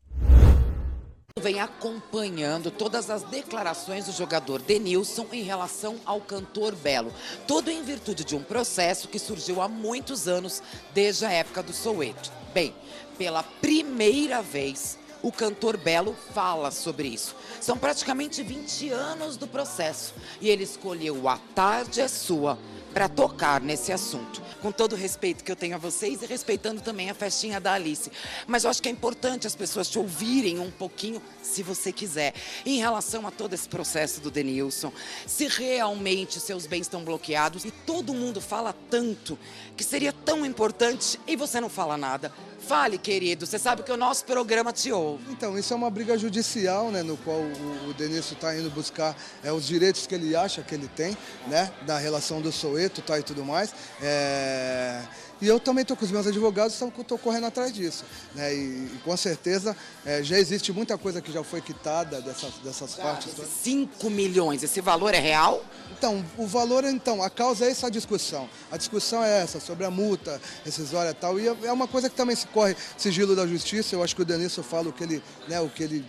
vem acompanhando todas as declarações do jogador Denilson em relação ao cantor Belo. Tudo em virtude de um processo que surgiu há muitos anos, desde a época do Soweto. Bem, pela primeira vez, o cantor Belo fala sobre isso. São praticamente 20 anos do processo e ele escolheu A Tarde é Sua para tocar nesse assunto. Com todo o respeito que eu tenho a vocês e respeitando também a festinha da Alice. Mas eu acho que é importante as pessoas te ouvirem um pouquinho, se você quiser, em relação a todo esse processo do Denilson. Se realmente seus bens estão bloqueados e todo mundo fala tanto que seria tão importante e você não fala nada. Fale, querido, você sabe que o nosso programa te ouve. Então, isso é uma briga judicial, né, no qual o, o Denilson está indo buscar é, os direitos que ele acha que ele tem, né, da relação do Soeto tá, e tudo mais. É... E eu também estou com os meus advogados, estou correndo atrás disso. Né? E, e com certeza é, já existe muita coisa que já foi quitada dessas, dessas partes. 5 milhões, esse valor é real? Então, o valor, então, a causa é essa discussão. A discussão é essa, sobre a multa rescisória e tal. E é uma coisa que também se corre sigilo da justiça. Eu acho que o Denilson fala o que ele, né, o que ele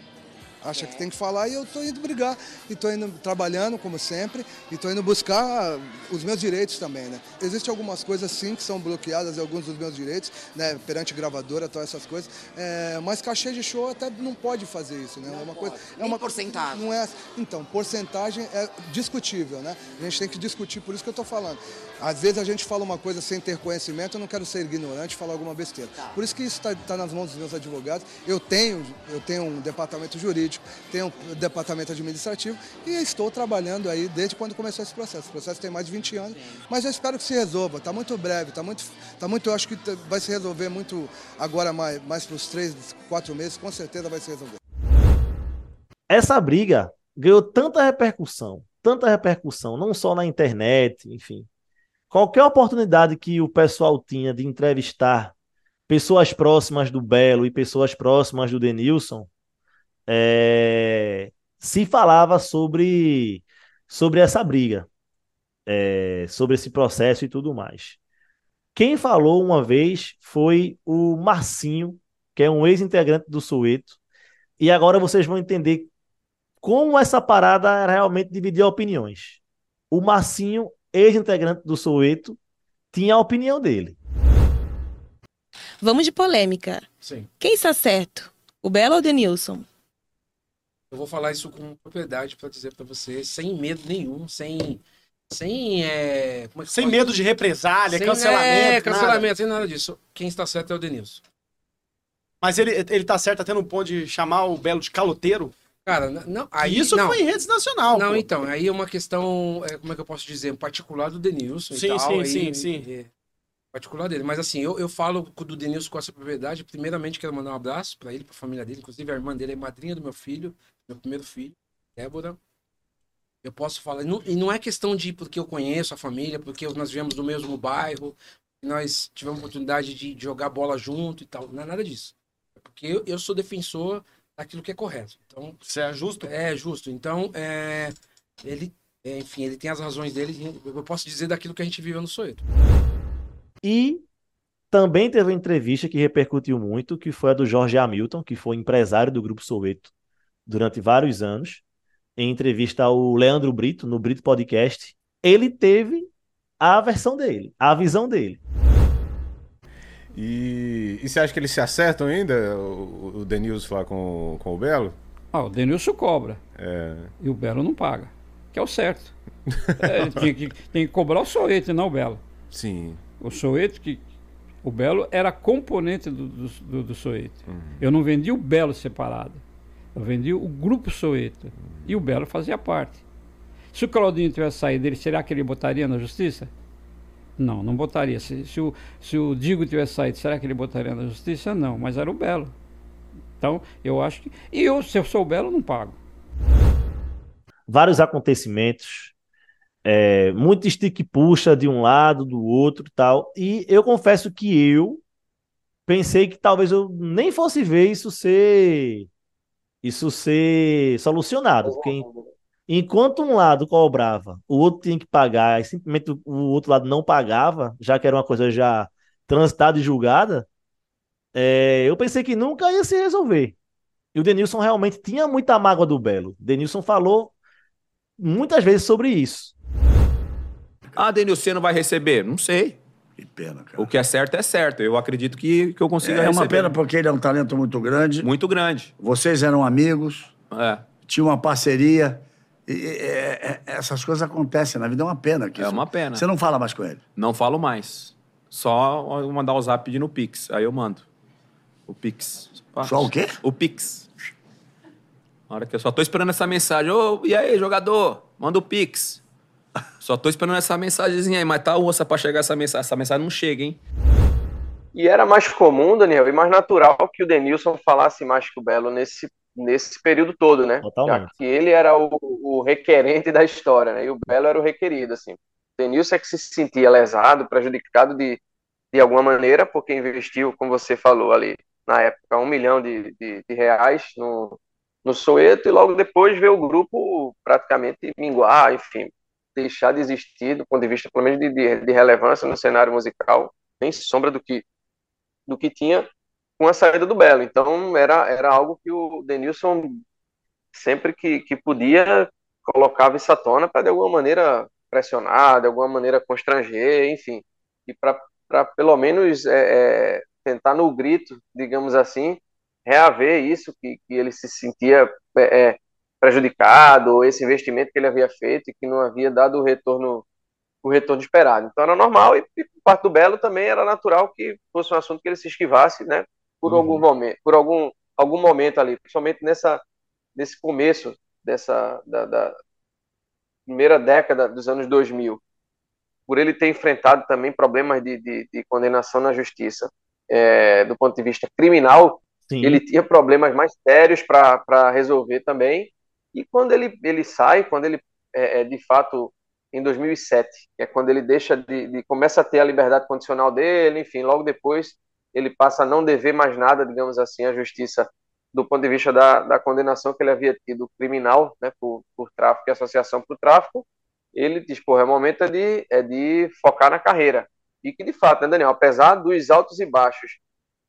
acha que tem que falar e eu estou indo brigar. E estou indo trabalhando, como sempre, e estou indo buscar os meus direitos também, né? Existem algumas coisas, sim, que são bloqueadas, alguns dos meus direitos, né? Perante gravadora, todas essas coisas. É, mas cachê de show até não pode fazer isso, né? Não é uma pode. coisa... É uma porcentagem. Não é, então, porcentagem é discutível, né? A gente tem que discutir, por isso que eu estou falando. Às vezes a gente fala uma coisa sem ter conhecimento, eu não quero ser ignorante e falar alguma besteira. Tá. Por isso que isso está tá nas mãos dos meus advogados. Eu tenho, eu tenho um departamento jurídico, tenho um departamento administrativo e estou trabalhando aí desde quando começou esse processo. O processo tem mais de 20 anos, Sim. mas eu espero que se resolva. Está muito breve, está muito, tá muito, eu acho que vai se resolver muito agora mais, mais para os três, quatro meses, com certeza vai se resolver. Essa briga ganhou tanta repercussão, tanta repercussão, não só na internet, enfim, qualquer oportunidade que o pessoal tinha de entrevistar pessoas próximas do Belo e pessoas próximas do Denilson, é, se falava sobre, sobre essa briga, é, sobre esse processo e tudo mais. Quem falou uma vez foi o Marcinho, que é um ex-integrante do Soweto, e agora vocês vão entender como essa parada realmente dividia opiniões. O Marcinho ex-integrante do Soweto, tinha a opinião dele. Vamos de polêmica. Sim. Quem está certo? O Belo ou o Denilson? Eu vou falar isso com propriedade para dizer para você, sem medo nenhum, sem. Sem, é, é sem medo de represália, sem, cancelamento. É, cancelamento, nada. sem nada disso. Quem está certo é o Denilson. Mas ele, ele tá certo até no ponto de chamar o Belo de caloteiro? Cara, não, aí, Isso não. foi em redes nacional. Não, pô. então, aí é uma questão, é, como é que eu posso dizer, particular do Denilson sim, tal. Sim, aí, sim, sim, é, particular dele. Mas assim, eu, eu falo do Denilson com essa propriedade. Primeiramente, quero mandar um abraço para ele, para a família dele. Inclusive, a irmã dele é madrinha do meu filho, meu primeiro filho, Débora. Eu posso falar. Não, e não é questão de porque eu conheço a família, porque nós vivemos no mesmo bairro, nós tivemos oportunidade de jogar bola junto e tal. Não é nada disso. É porque eu, eu sou defensor aquilo que é correto. Então, Você é justo? É justo. Então, é, ele, é, enfim, ele tem as razões dele. Eu posso dizer daquilo que a gente viveu no Soeto. E também teve uma entrevista que repercutiu muito, que foi a do Jorge Hamilton, que foi empresário do Grupo Soweto durante vários anos. Em entrevista ao Leandro Brito, no Brito Podcast, ele teve a versão dele, a visão dele. E, e você acha que eles se acertam ainda, o, o Denilson lá com, com o Belo? Ah, o Denilson cobra. É. E o Belo não paga. Que é o certo. é, tem, que, tem que cobrar o Soeto, não o Belo. Sim. O Soeto, que. O Belo era componente do, do, do, do Soeto. Uhum. Eu não vendi o Belo separado. Eu vendi o grupo Soeto. E o Belo fazia parte. Se o Claudinho tivesse saído dele, será que ele botaria na justiça? Não, não botaria. Se, se, o, se o Digo tivesse saído, será que ele botaria na justiça? Não, mas era o Belo. Então, eu acho que. E eu, se eu sou o Belo, não pago. Vários acontecimentos, é, muito stick puxa de um lado, do outro tal. E eu confesso que eu pensei que talvez eu nem fosse ver isso ser isso ser solucionado, porque enquanto um lado cobrava, o outro tinha que pagar, e simplesmente o outro lado não pagava, já que era uma coisa já transitada e julgada, é, eu pensei que nunca ia se resolver. E o Denilson realmente tinha muita mágoa do Belo. Denilson falou muitas vezes sobre isso. Ah, Denilson não vai receber? Não sei. Que pena, cara. O que é certo é certo. Eu acredito que, que eu consiga É receber. uma pena porque ele é um talento muito grande. Muito grande. Vocês eram amigos. É. Tinha uma parceria. E, e, é, é, essas coisas acontecem na vida. É uma pena. Que É isso- uma pena. Você não fala mais com ele. Não falo mais. Só mandar o zap pedindo o Pix. Aí eu mando. O Pix. Só o quê? O Pix. Na hora que eu só tô esperando essa mensagem. Ô, e aí, jogador? Manda o Pix. Só tô esperando essa mensagenzinha aí, mas tá ossa pra chegar essa mensagem. Essa mensagem não chega, hein? E era mais comum, Daniel, e mais natural que o Denilson falasse mais que o Belo nesse, nesse período todo, né? Totalmente. Já que ele era o, o requerente da história, né? E o Belo era o requerido, assim. O Denilson é que se sentia lesado, prejudicado de, de alguma maneira, porque investiu, como você falou ali, na época, um milhão de, de, de reais no, no Soeto, e logo depois veio o grupo praticamente minguar, enfim, deixar de existir do ponto de vista, pelo menos, de, de, de relevância no cenário musical, nem sombra do que do que tinha com a saída do Belo. Então era, era algo que o Denilson sempre que, que podia colocava isso à tona para de alguma maneira pressionar, de alguma maneira constranger, enfim, e para pelo menos é, é, tentar no grito, digamos assim, reaver isso que, que ele se sentia é, é, prejudicado, ou esse investimento que ele havia feito e que não havia dado o retorno o retorno esperado. Então era normal e, e por parte do Belo também era natural que fosse um assunto que ele se esquivasse, né, por algum momento, por algum algum momento ali, principalmente nessa nesse começo dessa da, da primeira década dos anos 2000, por ele ter enfrentado também problemas de, de, de condenação na justiça, é, do ponto de vista criminal, Sim. ele tinha problemas mais sérios para resolver também. E quando ele, ele sai, quando ele é, é, de fato em 2007, que é quando ele deixa de, de, começa a ter a liberdade condicional dele, enfim, logo depois ele passa a não dever mais nada, digamos assim, à justiça do ponto de vista da, da condenação que ele havia tido criminal, né, por, por tráfico e associação para o tráfico, ele diz, pô, é momento é de, é de focar na carreira. E que, de fato, né, Daniel, apesar dos altos e baixos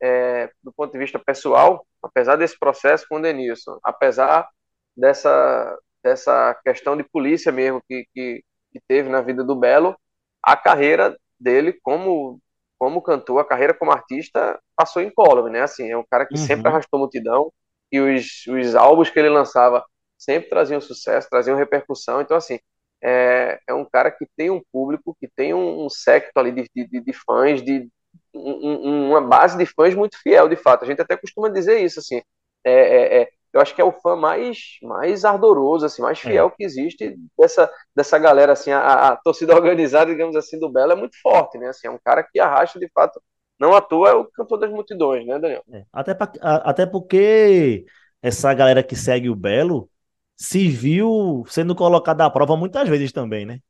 é, do ponto de vista pessoal, apesar desse processo com o Denilson, apesar dessa, dessa questão de polícia mesmo que, que, que teve na vida do Belo, a carreira dele como como cantor, a carreira como artista passou incólume, né? Assim, é um cara que Uhum. sempre arrastou multidão e os, os álbuns que ele lançava sempre traziam sucesso, traziam repercussão. Então, assim, é, é um cara que tem um público, que tem um, um secto ali de, de, de fãs, de um- um- uma base de fãs muito fiel, de fato. A gente até costuma dizer isso, assim. É, é, é, eu acho que é o fã mais, mais ardoroso, assim, mais fiel que existe dessa, dessa galera, assim, a, a torcida organizada, digamos assim, do Belo é muito forte, né? Assim, é um cara que arrasta, de fato, não à toa é o cantor das multidões, né, Daniel? Até, pra- a- até porque essa galera que segue o Belo se viu sendo colocada à prova muitas vezes também, né?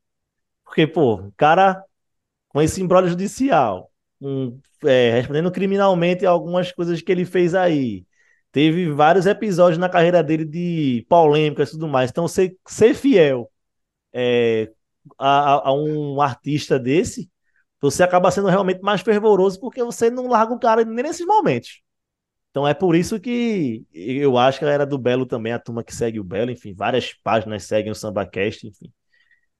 Porque, pô, o cara com esse imbróglio judicial, um, é, respondendo criminalmente a algumas coisas que ele fez aí. Teve vários episódios na carreira dele de polêmicas e tudo mais. Então, ser, ser fiel é, a, a- um artista desse, você acaba sendo realmente mais fervoroso porque você não larga o cara nem nesses momentos. Então é por isso que eu acho que a galera do Belo também, a turma que segue o Belo, enfim, várias páginas seguem o SambaCast, enfim.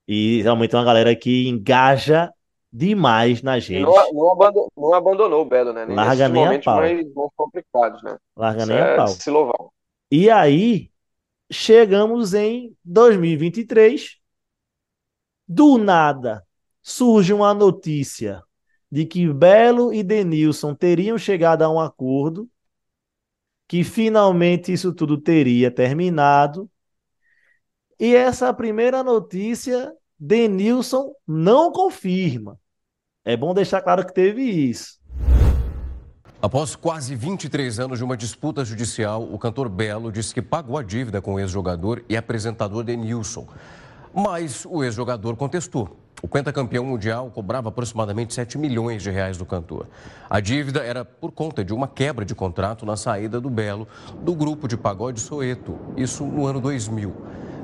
E realmente é uma galera que engaja demais nas E redes. não, não, abandonou, não abandonou o Belo, né? Larga nesses nem a pau. mais, mais complicados, né? Larga Isso nem a é pau. de se louvar. E aí, chegamos em 2023. Do nada, surge uma notícia de que Belo e Denilson teriam chegado a um acordo, que finalmente isso tudo teria terminado. E essa primeira notícia, Denilson não confirma. É bom deixar claro que teve isso. Após quase 23 anos de uma disputa judicial, o cantor Belo disse que pagou a dívida com o ex-jogador e apresentador Denilson. Mas o ex-jogador contestou. O pentacampeão mundial cobrava aproximadamente 7 milhões de reais do cantor. A dívida era por conta de uma quebra de contrato na saída do Belo do grupo de pagode Soeto, isso no ano 2000.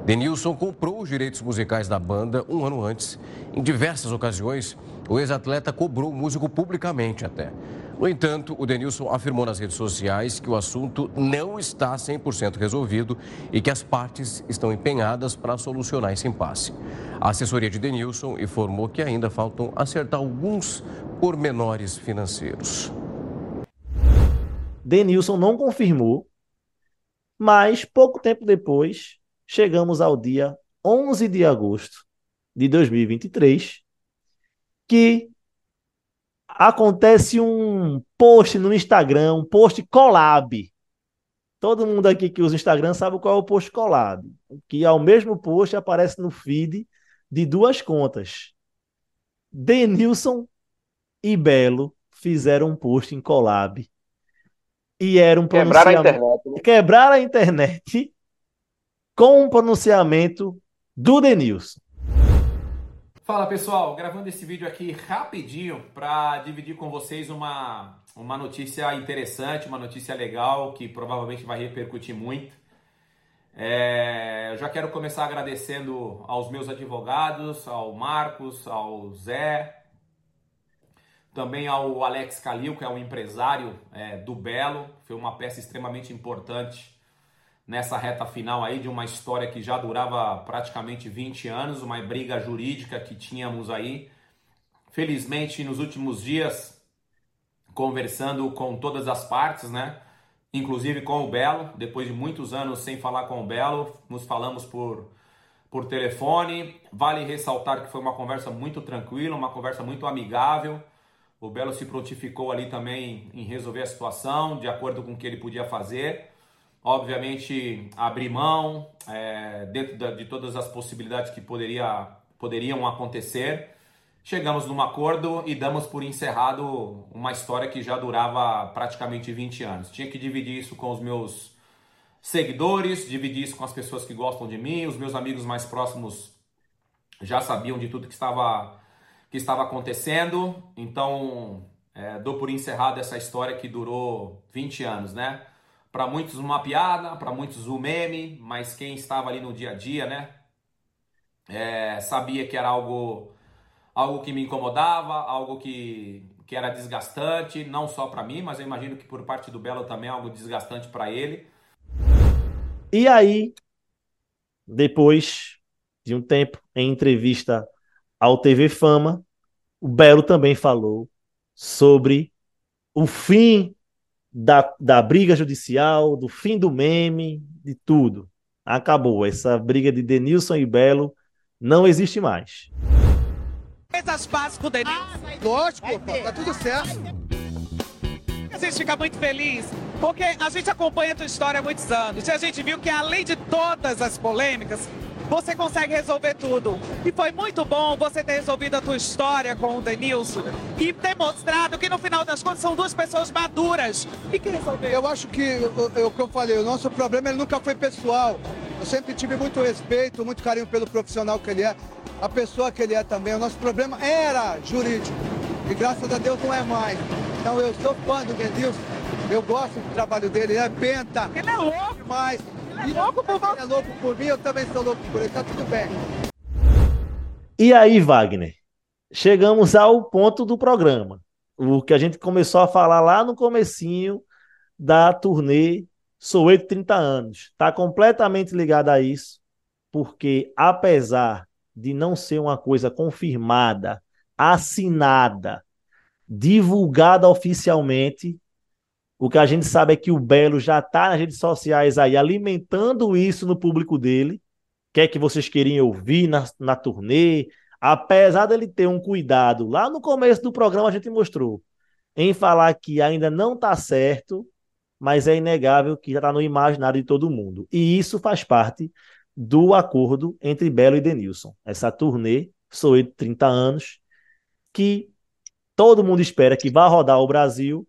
Denilson comprou os direitos musicais da banda um ano antes. Em diversas ocasiões, o ex-atleta cobrou o músico publicamente até. No entanto, o Denilson afirmou nas redes sociais que o assunto não está 100% resolvido e que as partes estão empenhadas para solucionar esse impasse. A assessoria de Denilson informou que ainda faltam acertar alguns pormenores financeiros. Denilson não confirmou, mas pouco tempo depois, chegamos ao dia 11 de agosto de 2023, que acontece um post no Instagram, um post collab. Todo mundo aqui que usa o Instagram sabe qual é o post collab. Que ao mesmo post aparece no feed de duas contas. Denilson e Belo fizeram um post em collab. E era um Quebrar a pronunciamento. internet. né? Quebrar a internet com um pronunciamento do Denilson. Fala pessoal, gravando esse vídeo aqui rapidinho para dividir com vocês uma, uma notícia interessante, uma notícia legal que provavelmente vai repercutir muito. É, eu já quero começar agradecendo aos meus advogados, ao Marcos, ao Zé, também ao Alex Calil, que é um empresário é, do Belo, foi uma peça extremamente importante nessa reta final aí de uma história que já durava praticamente 20 anos, uma briga jurídica que tínhamos aí. Felizmente, nos últimos dias, conversando com todas as partes, né? Inclusive com o Belo, depois de muitos anos sem falar com o Belo, nos falamos por, por telefone. Vale ressaltar que foi uma conversa muito tranquila, uma conversa muito amigável. O Belo se prontificou ali também em resolver a situação, de acordo com o que ele podia fazer obviamente abrir mão é, dentro de todas as possibilidades que poderia, poderiam acontecer. Chegamos num acordo e damos por encerrado uma história que já durava praticamente 20 anos. Tinha que dividir isso com os meus seguidores, dividir isso com as pessoas que gostam de mim, os meus amigos mais próximos já sabiam de tudo que estava, que estava acontecendo, então é, dou por encerrado essa história que durou 20 anos, né? Para muitos uma piada, para muitos um meme, mas quem estava ali no dia a dia, né? É, sabia que era algo, algo que me incomodava, algo que, que era desgastante, não só para mim, mas eu imagino que por parte do Belo também é algo desgastante para ele. E aí, depois de um tempo, em entrevista ao TV Fama, o Belo também falou sobre o fim da, da briga judicial, do fim do meme, de tudo. Acabou. Essa briga de Denilson e Belo não existe mais. Fez as pazes com o Denilson. Lógico, pô, tá tudo certo. A gente fica muito feliz, porque a gente acompanha a tua história há muitos anos. E a gente viu que além de todas as polêmicas, você consegue resolver tudo. E foi muito bom você ter resolvido a tua história com o Denilson e ter mostrado que no final das contas são duas pessoas maduras e que resolveram. Eu acho que o- o que eu falei, o nosso problema ele nunca foi pessoal. Eu sempre tive muito respeito, muito carinho pelo profissional que ele é, a pessoa que ele é também. O nosso problema era jurídico e graças a Deus não é mais. Então eu sou fã do Denilson, eu gosto do trabalho dele, ele é penta. Ele é louco demais. Ele é louco por Ele é louco por mim, eu também sou louco por ele, tá tudo bem. E aí, Wagner, chegamos ao ponto do programa. O que a gente começou a falar lá no comecinho da turnê Soweto 30 anos. Está completamente ligado a isso, porque apesar de não ser uma coisa confirmada, assinada, divulgada oficialmente, o que a gente sabe é que o Belo já está nas redes sociais aí alimentando isso no público dele. O que é que vocês queriam ouvir na, na turnê? Apesar dele ter um cuidado, lá no começo do programa a gente mostrou, em falar que ainda não está certo, mas é inegável que já está no imaginário de todo mundo. E isso faz parte do acordo entre Belo e Denilson. Essa turnê, Soweto 30 anos, que todo mundo espera que vá rodar o Brasil,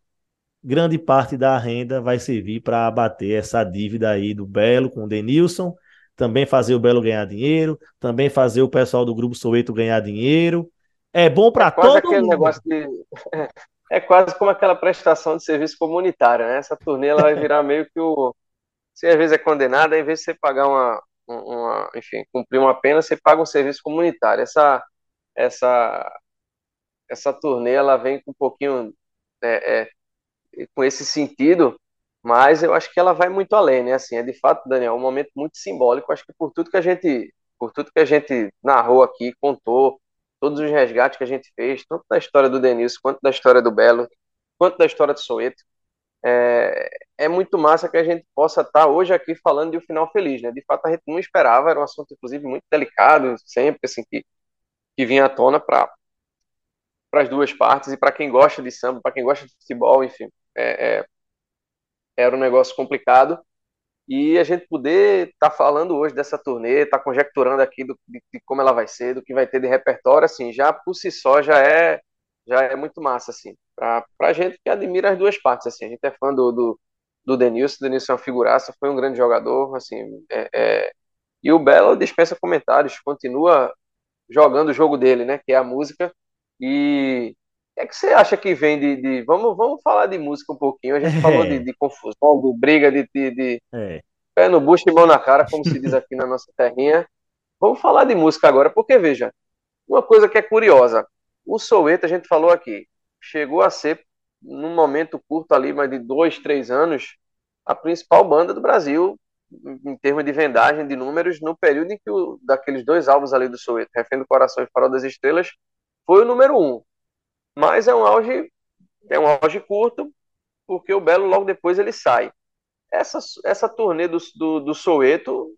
grande parte da renda vai servir para abater essa dívida aí do Belo com o Denilson, também fazer o Belo ganhar dinheiro, também fazer o pessoal do Grupo Soueto ganhar dinheiro. É bom para Quase todo mundo. negócio de. É quase como aquela prestação de serviço comunitário, né? Essa turnê ela vai virar meio que o. Se às vezes é condenado, ao invés de você pagar uma, uma. Enfim, cumprir uma pena, você paga um serviço comunitário. Essa. Essa. Essa turnê ela vem com um pouquinho. é, é, com esse sentido, mas eu acho que ela vai muito além, né? Assim, é de fato, Daniel, um momento muito simbólico. Acho que por tudo que a gente, por tudo que a gente narrou aqui, contou, todos os resgates que a gente fez, tanto da história do Denilson, quanto da história do Belo, quanto da história do Soeto, é, é muito massa que a gente possa estar hoje aqui falando de um final feliz, né? De fato, a gente não esperava, era um assunto, inclusive, muito delicado, sempre, assim, que, que vinha à tona para para as duas partes e para quem gosta de samba, para quem gosta de futebol, enfim, é, é, era um negócio complicado. E a gente poder estar tá falando hoje dessa turnê, estar tá conjecturando aqui do, de, de, como ela vai ser, do que vai ter de repertório, assim, já por si só já é já é muito massa, assim, para a gente que admira as duas partes, assim, a gente é fã do, do, do Denilson, o Denilson é uma figuraça, foi um grande jogador, assim, é, é... e o Belo dispensa comentários, continua jogando o jogo dele, né, que é a música, e que, é que você acha que vem de, de, Vamos, vamos falar de música um pouquinho. A gente é. falou de, de, confusão, de briga, de, de, é. pé no bucho e mão na cara, como se diz aqui na nossa terrinha. Vamos falar de música agora, porque veja, uma coisa que é curiosa. O Soueto, a gente falou aqui, chegou a ser, num momento curto ali, mais de dois, três anos, a principal banda do Brasil, em termos de vendagem de números, no período em que o, daqueles dois álbuns ali do Soueto, Refém do Coração e Farol das Estrelas, foi o número um. Mas é um auge, é um auge curto, porque o Belo logo depois ele sai. Essa, essa turnê do, do, do Soweto,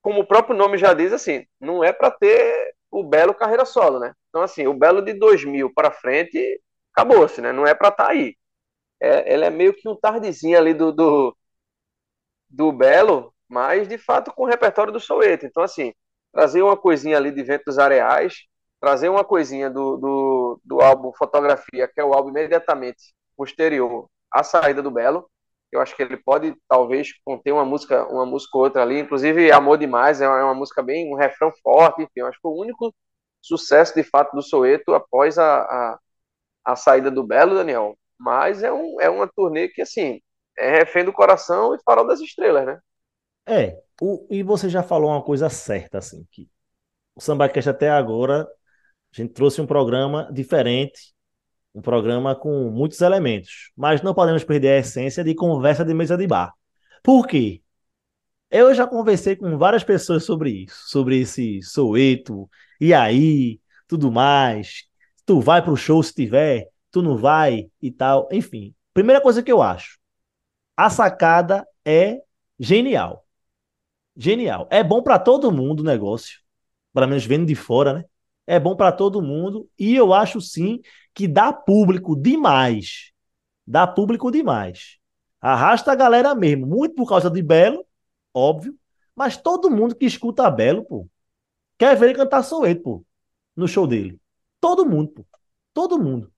como o próprio nome já diz, assim, não é para ter o Belo carreira solo, né? Então, assim, o Belo de 2000 para frente, acabou-se, né? Não é para estar tá aí. É, ele é meio que um tardezinho ali do, do, do Belo, mas de fato com o repertório do Soweto. Então, assim, trazer uma coisinha ali de ventos areais, trazer uma coisinha do, do, do álbum Fotografia, que é o álbum imediatamente posterior à saída do Belo. Eu acho que ele pode, talvez, conter uma música, uma música ou outra ali. Inclusive, Amor Demais é uma, é uma música bem, um refrão forte. Enfim, eu acho que o único sucesso, de fato, do Soeto após a, a, a saída do Belo, Daniel. Mas é, um, é uma turnê que, assim, é refém do coração e farol das estrelas, né? É, o, e você já falou uma coisa certa, assim, que o SambaCast até agora a gente trouxe um programa diferente, um programa com muitos elementos, mas não podemos perder a essência de conversa de mesa de bar. Por quê? Eu já conversei com várias pessoas sobre isso, sobre esse Soueto, e aí, tudo mais. Tu vai pro show se tiver, tu não vai e tal. Enfim, primeira coisa que eu acho, a sacada é genial. Genial. É bom para todo mundo o negócio, pelo menos vendo de fora, né? É bom para todo mundo e eu acho sim que dá público demais. Dá público demais. Arrasta a galera mesmo, muito por causa de Belo, óbvio, mas todo mundo que escuta Belo, pô, quer ver ele cantar Soweto, pô, no show dele. Todo mundo, pô. Todo mundo.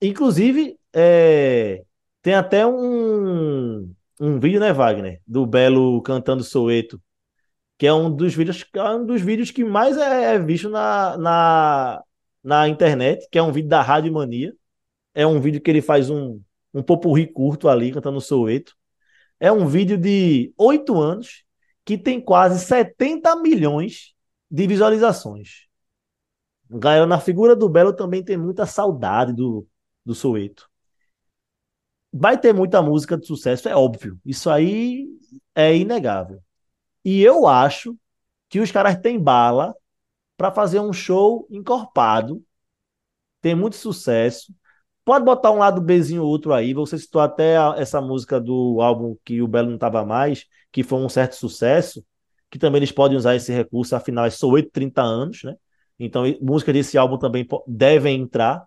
Inclusive, é... tem até um, um vídeo, né, Wagner? Do Belo cantando Soweto que é um dos vídeos, é um dos vídeos que mais é, é visto na, na, na internet, que é um vídeo da Rádio Mania. É um vídeo que ele faz um, um popurri curto ali, cantando Soueto. É um vídeo de oito anos que tem quase 70 milhões de visualizações. Galera, na figura do Belo também tem muita saudade do, do Soueto. Vai ter muita música de sucesso, é óbvio. Isso aí é inegável. E eu acho que os caras têm bala para fazer um show encorpado, tem muito sucesso. Pode botar um lado Bzinho ou outro aí. Você citou até a, essa música do álbum que o Belo não tava mais, que foi um certo sucesso, que também eles podem usar esse recurso, afinal, são 8, 30 anos, né? Então, música desse álbum também devem entrar.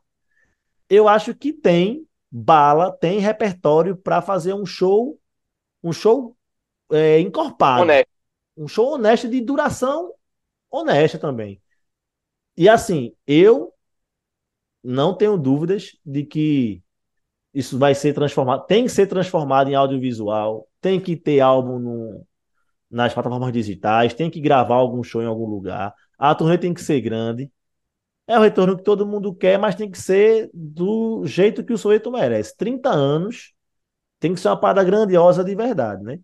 Eu acho que tem bala, tem repertório para fazer um show, um show é, encorpado. Honesto. Um show honesto de duração honesta também. E assim, eu não tenho dúvidas de que isso vai ser transformado, tem que ser transformado em audiovisual, tem que ter álbum no, nas plataformas digitais, tem que gravar algum show em algum lugar, a turnê tem que ser grande. É o retorno que todo mundo quer, mas tem que ser do jeito que o Soweto merece. 30 anos tem que ser uma parada grandiosa de verdade, né?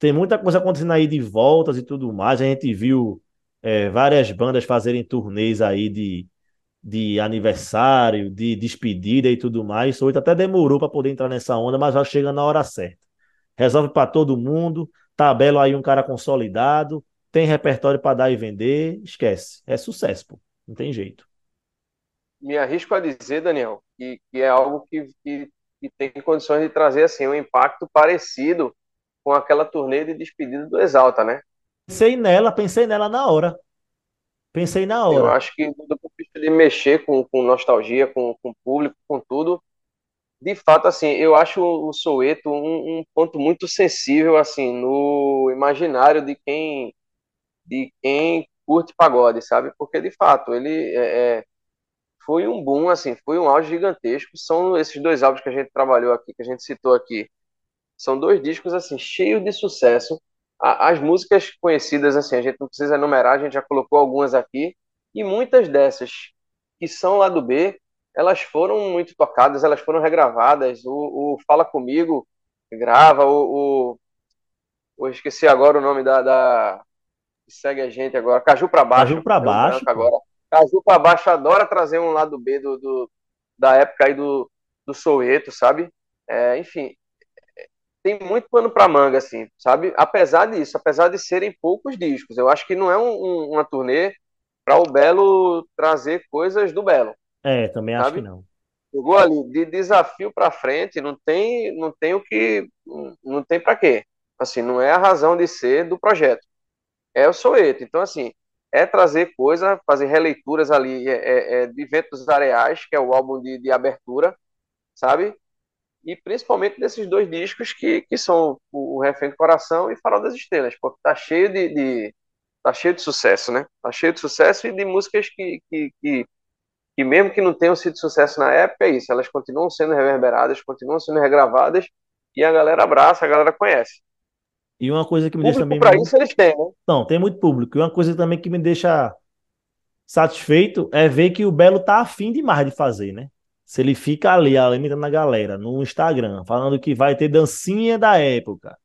Tem muita coisa acontecendo aí de voltas e tudo mais. A gente viu é, várias bandas fazerem turnês aí de, de aniversário, de despedida e tudo mais. O Soweto até demorou para poder entrar nessa onda, mas já chega na hora certa. Resolve para todo mundo, tabela aí um cara consolidado, tem repertório para dar e vender, esquece. É sucesso, pô. Não tem jeito. Me arrisco a dizer, Daniel, que, que é algo que, que, que tem condições de trazer assim um impacto parecido com aquela turnê de despedida do Exalta, né? Pensei nela, pensei nela na hora. Pensei na hora. Eu acho que do ponto de vista de mexer com, com nostalgia, com, com o público, com tudo, de fato, assim, eu acho o Soueto um, um, ponto muito sensível, assim, no imaginário de quem de quem curte pagode, sabe? Porque de fato ele é, é, foi um boom, assim, foi um auge gigantesco. São esses dois álbuns que a gente trabalhou aqui, que a gente citou aqui, são dois discos assim cheios de sucesso. As músicas conhecidas, assim, a gente não precisa enumerar, a gente já colocou algumas aqui, e muitas dessas que são lá do B, elas foram muito tocadas, elas foram regravadas. O, o Fala Comigo grava, o, o, eu esqueci agora o nome da, da que segue a gente agora, Caju para Baixo. Caju para Baixo. Agora. Caju para Baixo adora trazer um lado B do, do da época aí do, do Soueto, sabe? É, enfim, tem muito pano para manga, assim, sabe? Apesar disso, apesar de serem poucos discos, eu acho que não é um, um, uma turnê para o Belo trazer coisas do Belo. É, também sabe? acho que não. Chegou ali de desafio para frente, não tem, não tem o que, não tem para quê. Assim, não é a razão de ser do projeto é o Soeto. Então, assim, é trazer coisa, fazer releituras ali é, é, é, de Ventos Areais, que é o álbum de, de abertura, sabe? E principalmente desses dois discos que, que são o, Refém do Coração e Farol das Estrelas, porque tá cheio de, de, tá cheio de sucesso, né? Tá cheio de sucesso e de músicas que, que, que, que mesmo que não tenham sido sucesso na época, é isso, elas continuam sendo reverberadas, continuam sendo regravadas e a galera abraça, a galera conhece. E uma coisa que me deixa também. Para isso eles têm, né? Não, tem muito público. E uma coisa também que me deixa satisfeito é ver que o Belo tá afim demais de fazer, né? Se ele fica ali alimentando a galera no Instagram, falando que vai ter dancinha da época,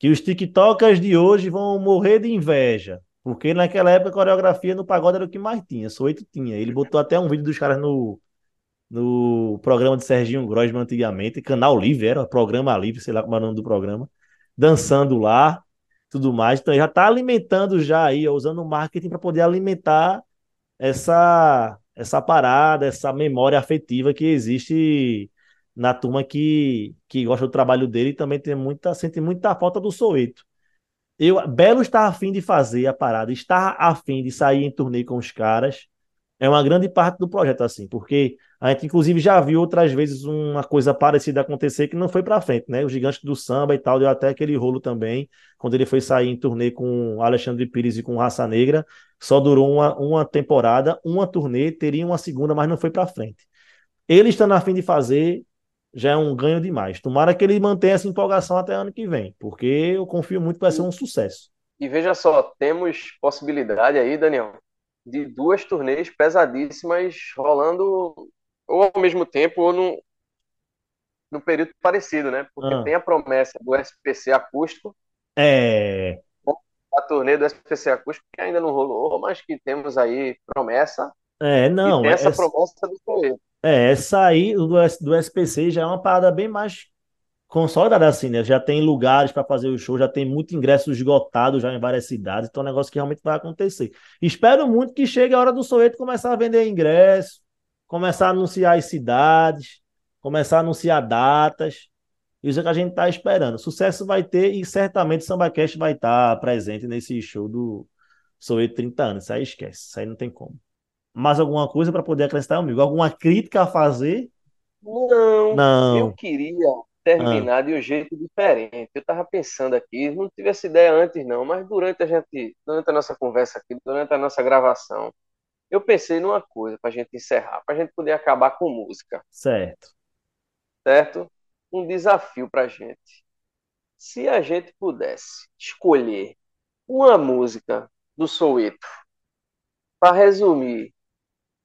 que os TikTokers de hoje vão morrer de inveja, porque naquela época a coreografia no pagode era o que mais tinha, só oito tinha. Ele botou até um vídeo dos caras no, no programa de Serginho Grosman antigamente, canal livre, era programa livre, sei lá como é o nome do programa dançando lá, tudo mais. Então já está alimentando já aí, usando o marketing para poder alimentar essa essa parada, essa memória afetiva que existe na turma que, que gosta do trabalho dele e também tem muita, sente muita falta do Soeto. Eu, Belo está afim de fazer a parada, está afim de sair em turnê com os caras. É uma grande parte do projeto, assim, porque a gente, inclusive, já viu outras vezes uma coisa parecida acontecer que não foi para frente, né? O Gigante do Samba e tal, deu até aquele rolo também, quando ele foi sair em turnê com Alexandre Pires e com Raça Negra, só durou uma, uma temporada, uma turnê, teria uma segunda, mas não foi para frente. Ele estando a fim de fazer, já é um ganho demais. Tomara que ele mantenha essa empolgação até ano que vem, porque eu confio muito que vai ser um sucesso. E veja só, temos possibilidade aí, Daniel, de duas turnês pesadíssimas rolando ou ao mesmo tempo ou num, num período parecido, né? Porque ah. tem a promessa do SPC acústico. É. A turnê do SPC acústico que ainda não rolou, mas que temos aí promessa. É, não. E tem essa é, promessa do Soeto. É, essa aí do, do SPC já é uma parada bem mais consolidada assim, né? Já tem lugares para fazer o show, já tem muito ingresso esgotado já em várias cidades, então é um negócio que realmente vai acontecer. Espero muito que chegue a hora do Soeto começar a vender ingresso, começar a anunciar as cidades, começar a anunciar datas. Isso é que a gente está esperando. Sucesso vai ter e certamente o SambaCast vai estar tá presente nesse show do Soweto 30 anos. Isso aí esquece, isso aí não tem como. Mais alguma coisa para poder acrescentar, amigo? Alguma crítica a fazer? Não, não. eu queria terminar ah. de um jeito diferente. Eu estava pensando aqui, não tive essa ideia antes não, mas durante a gente, durante a nossa conversa aqui, durante a nossa gravação, eu pensei numa coisa pra gente encerrar, pra gente poder acabar com música, Certo. certo? Um desafio pra gente. Se a gente pudesse escolher uma música do Soweto para resumir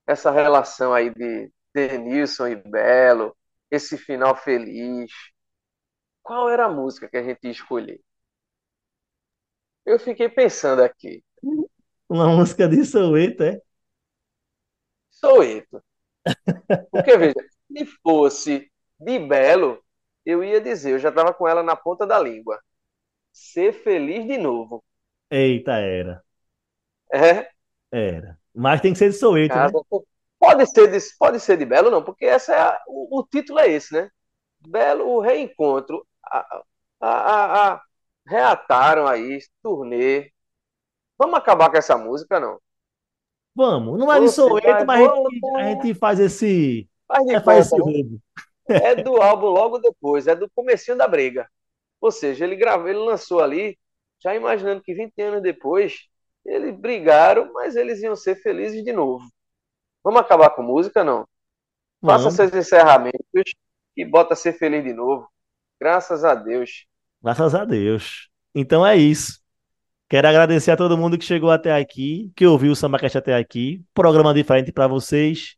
essa relação aí de Denilson e Belo, esse final feliz, qual era a música que a gente ia escolher? Eu fiquei pensando aqui. Uma música de Soweto, é? Soweto. Porque, veja, se fosse de Belo, eu ia dizer, eu já estava com ela na ponta da língua. Ser feliz de novo. Eita, era. É? Era. Mas tem que ser de Soweto, né? Pode ser de, pode ser de Belo, não, porque essa é a- o, o título é esse, né? Belo, o reencontro. A, a, reataram aí, turnê. Vamos acabar com essa música, não? Vamos. Não é de Soweto, mas a gente, a gente faz esse. Faz é, faz esse né? É do álbum logo depois, é do comecinho da briga. Ou seja, ele gravou, ele lançou ali, já imaginando que 20 anos depois, eles brigaram, mas eles iam ser felizes de novo. Vamos acabar com música, não? Faça Vamos. seus encerramentos e bota ser feliz de novo. Graças a Deus. Graças a Deus. Então é isso. Quero agradecer a todo mundo que chegou até aqui, que ouviu o SambaCast até aqui. Programa diferente para vocês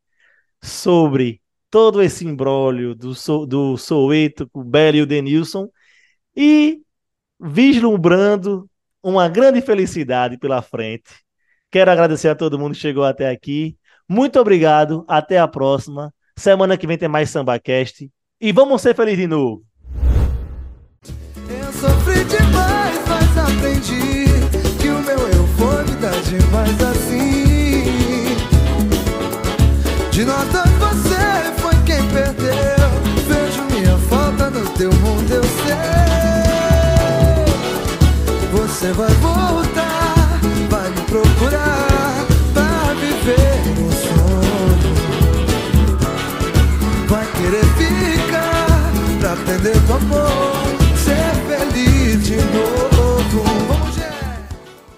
sobre todo esse imbróglio do, so, do Soweto com o Belo e o Denilson e vislumbrando uma grande felicidade pela frente. Quero agradecer a todo mundo que chegou até aqui. Muito obrigado. Até a próxima. Semana que vem tem mais SambaCast. E vamos ser felizes de novo. Eu sofri demais, mas aprendi que o meu eu foi me dar demais assim. De dois você foi quem perdeu. Vejo minha falta no teu mundo, eu sei. Você vai voltar, vai me procurar. Oh.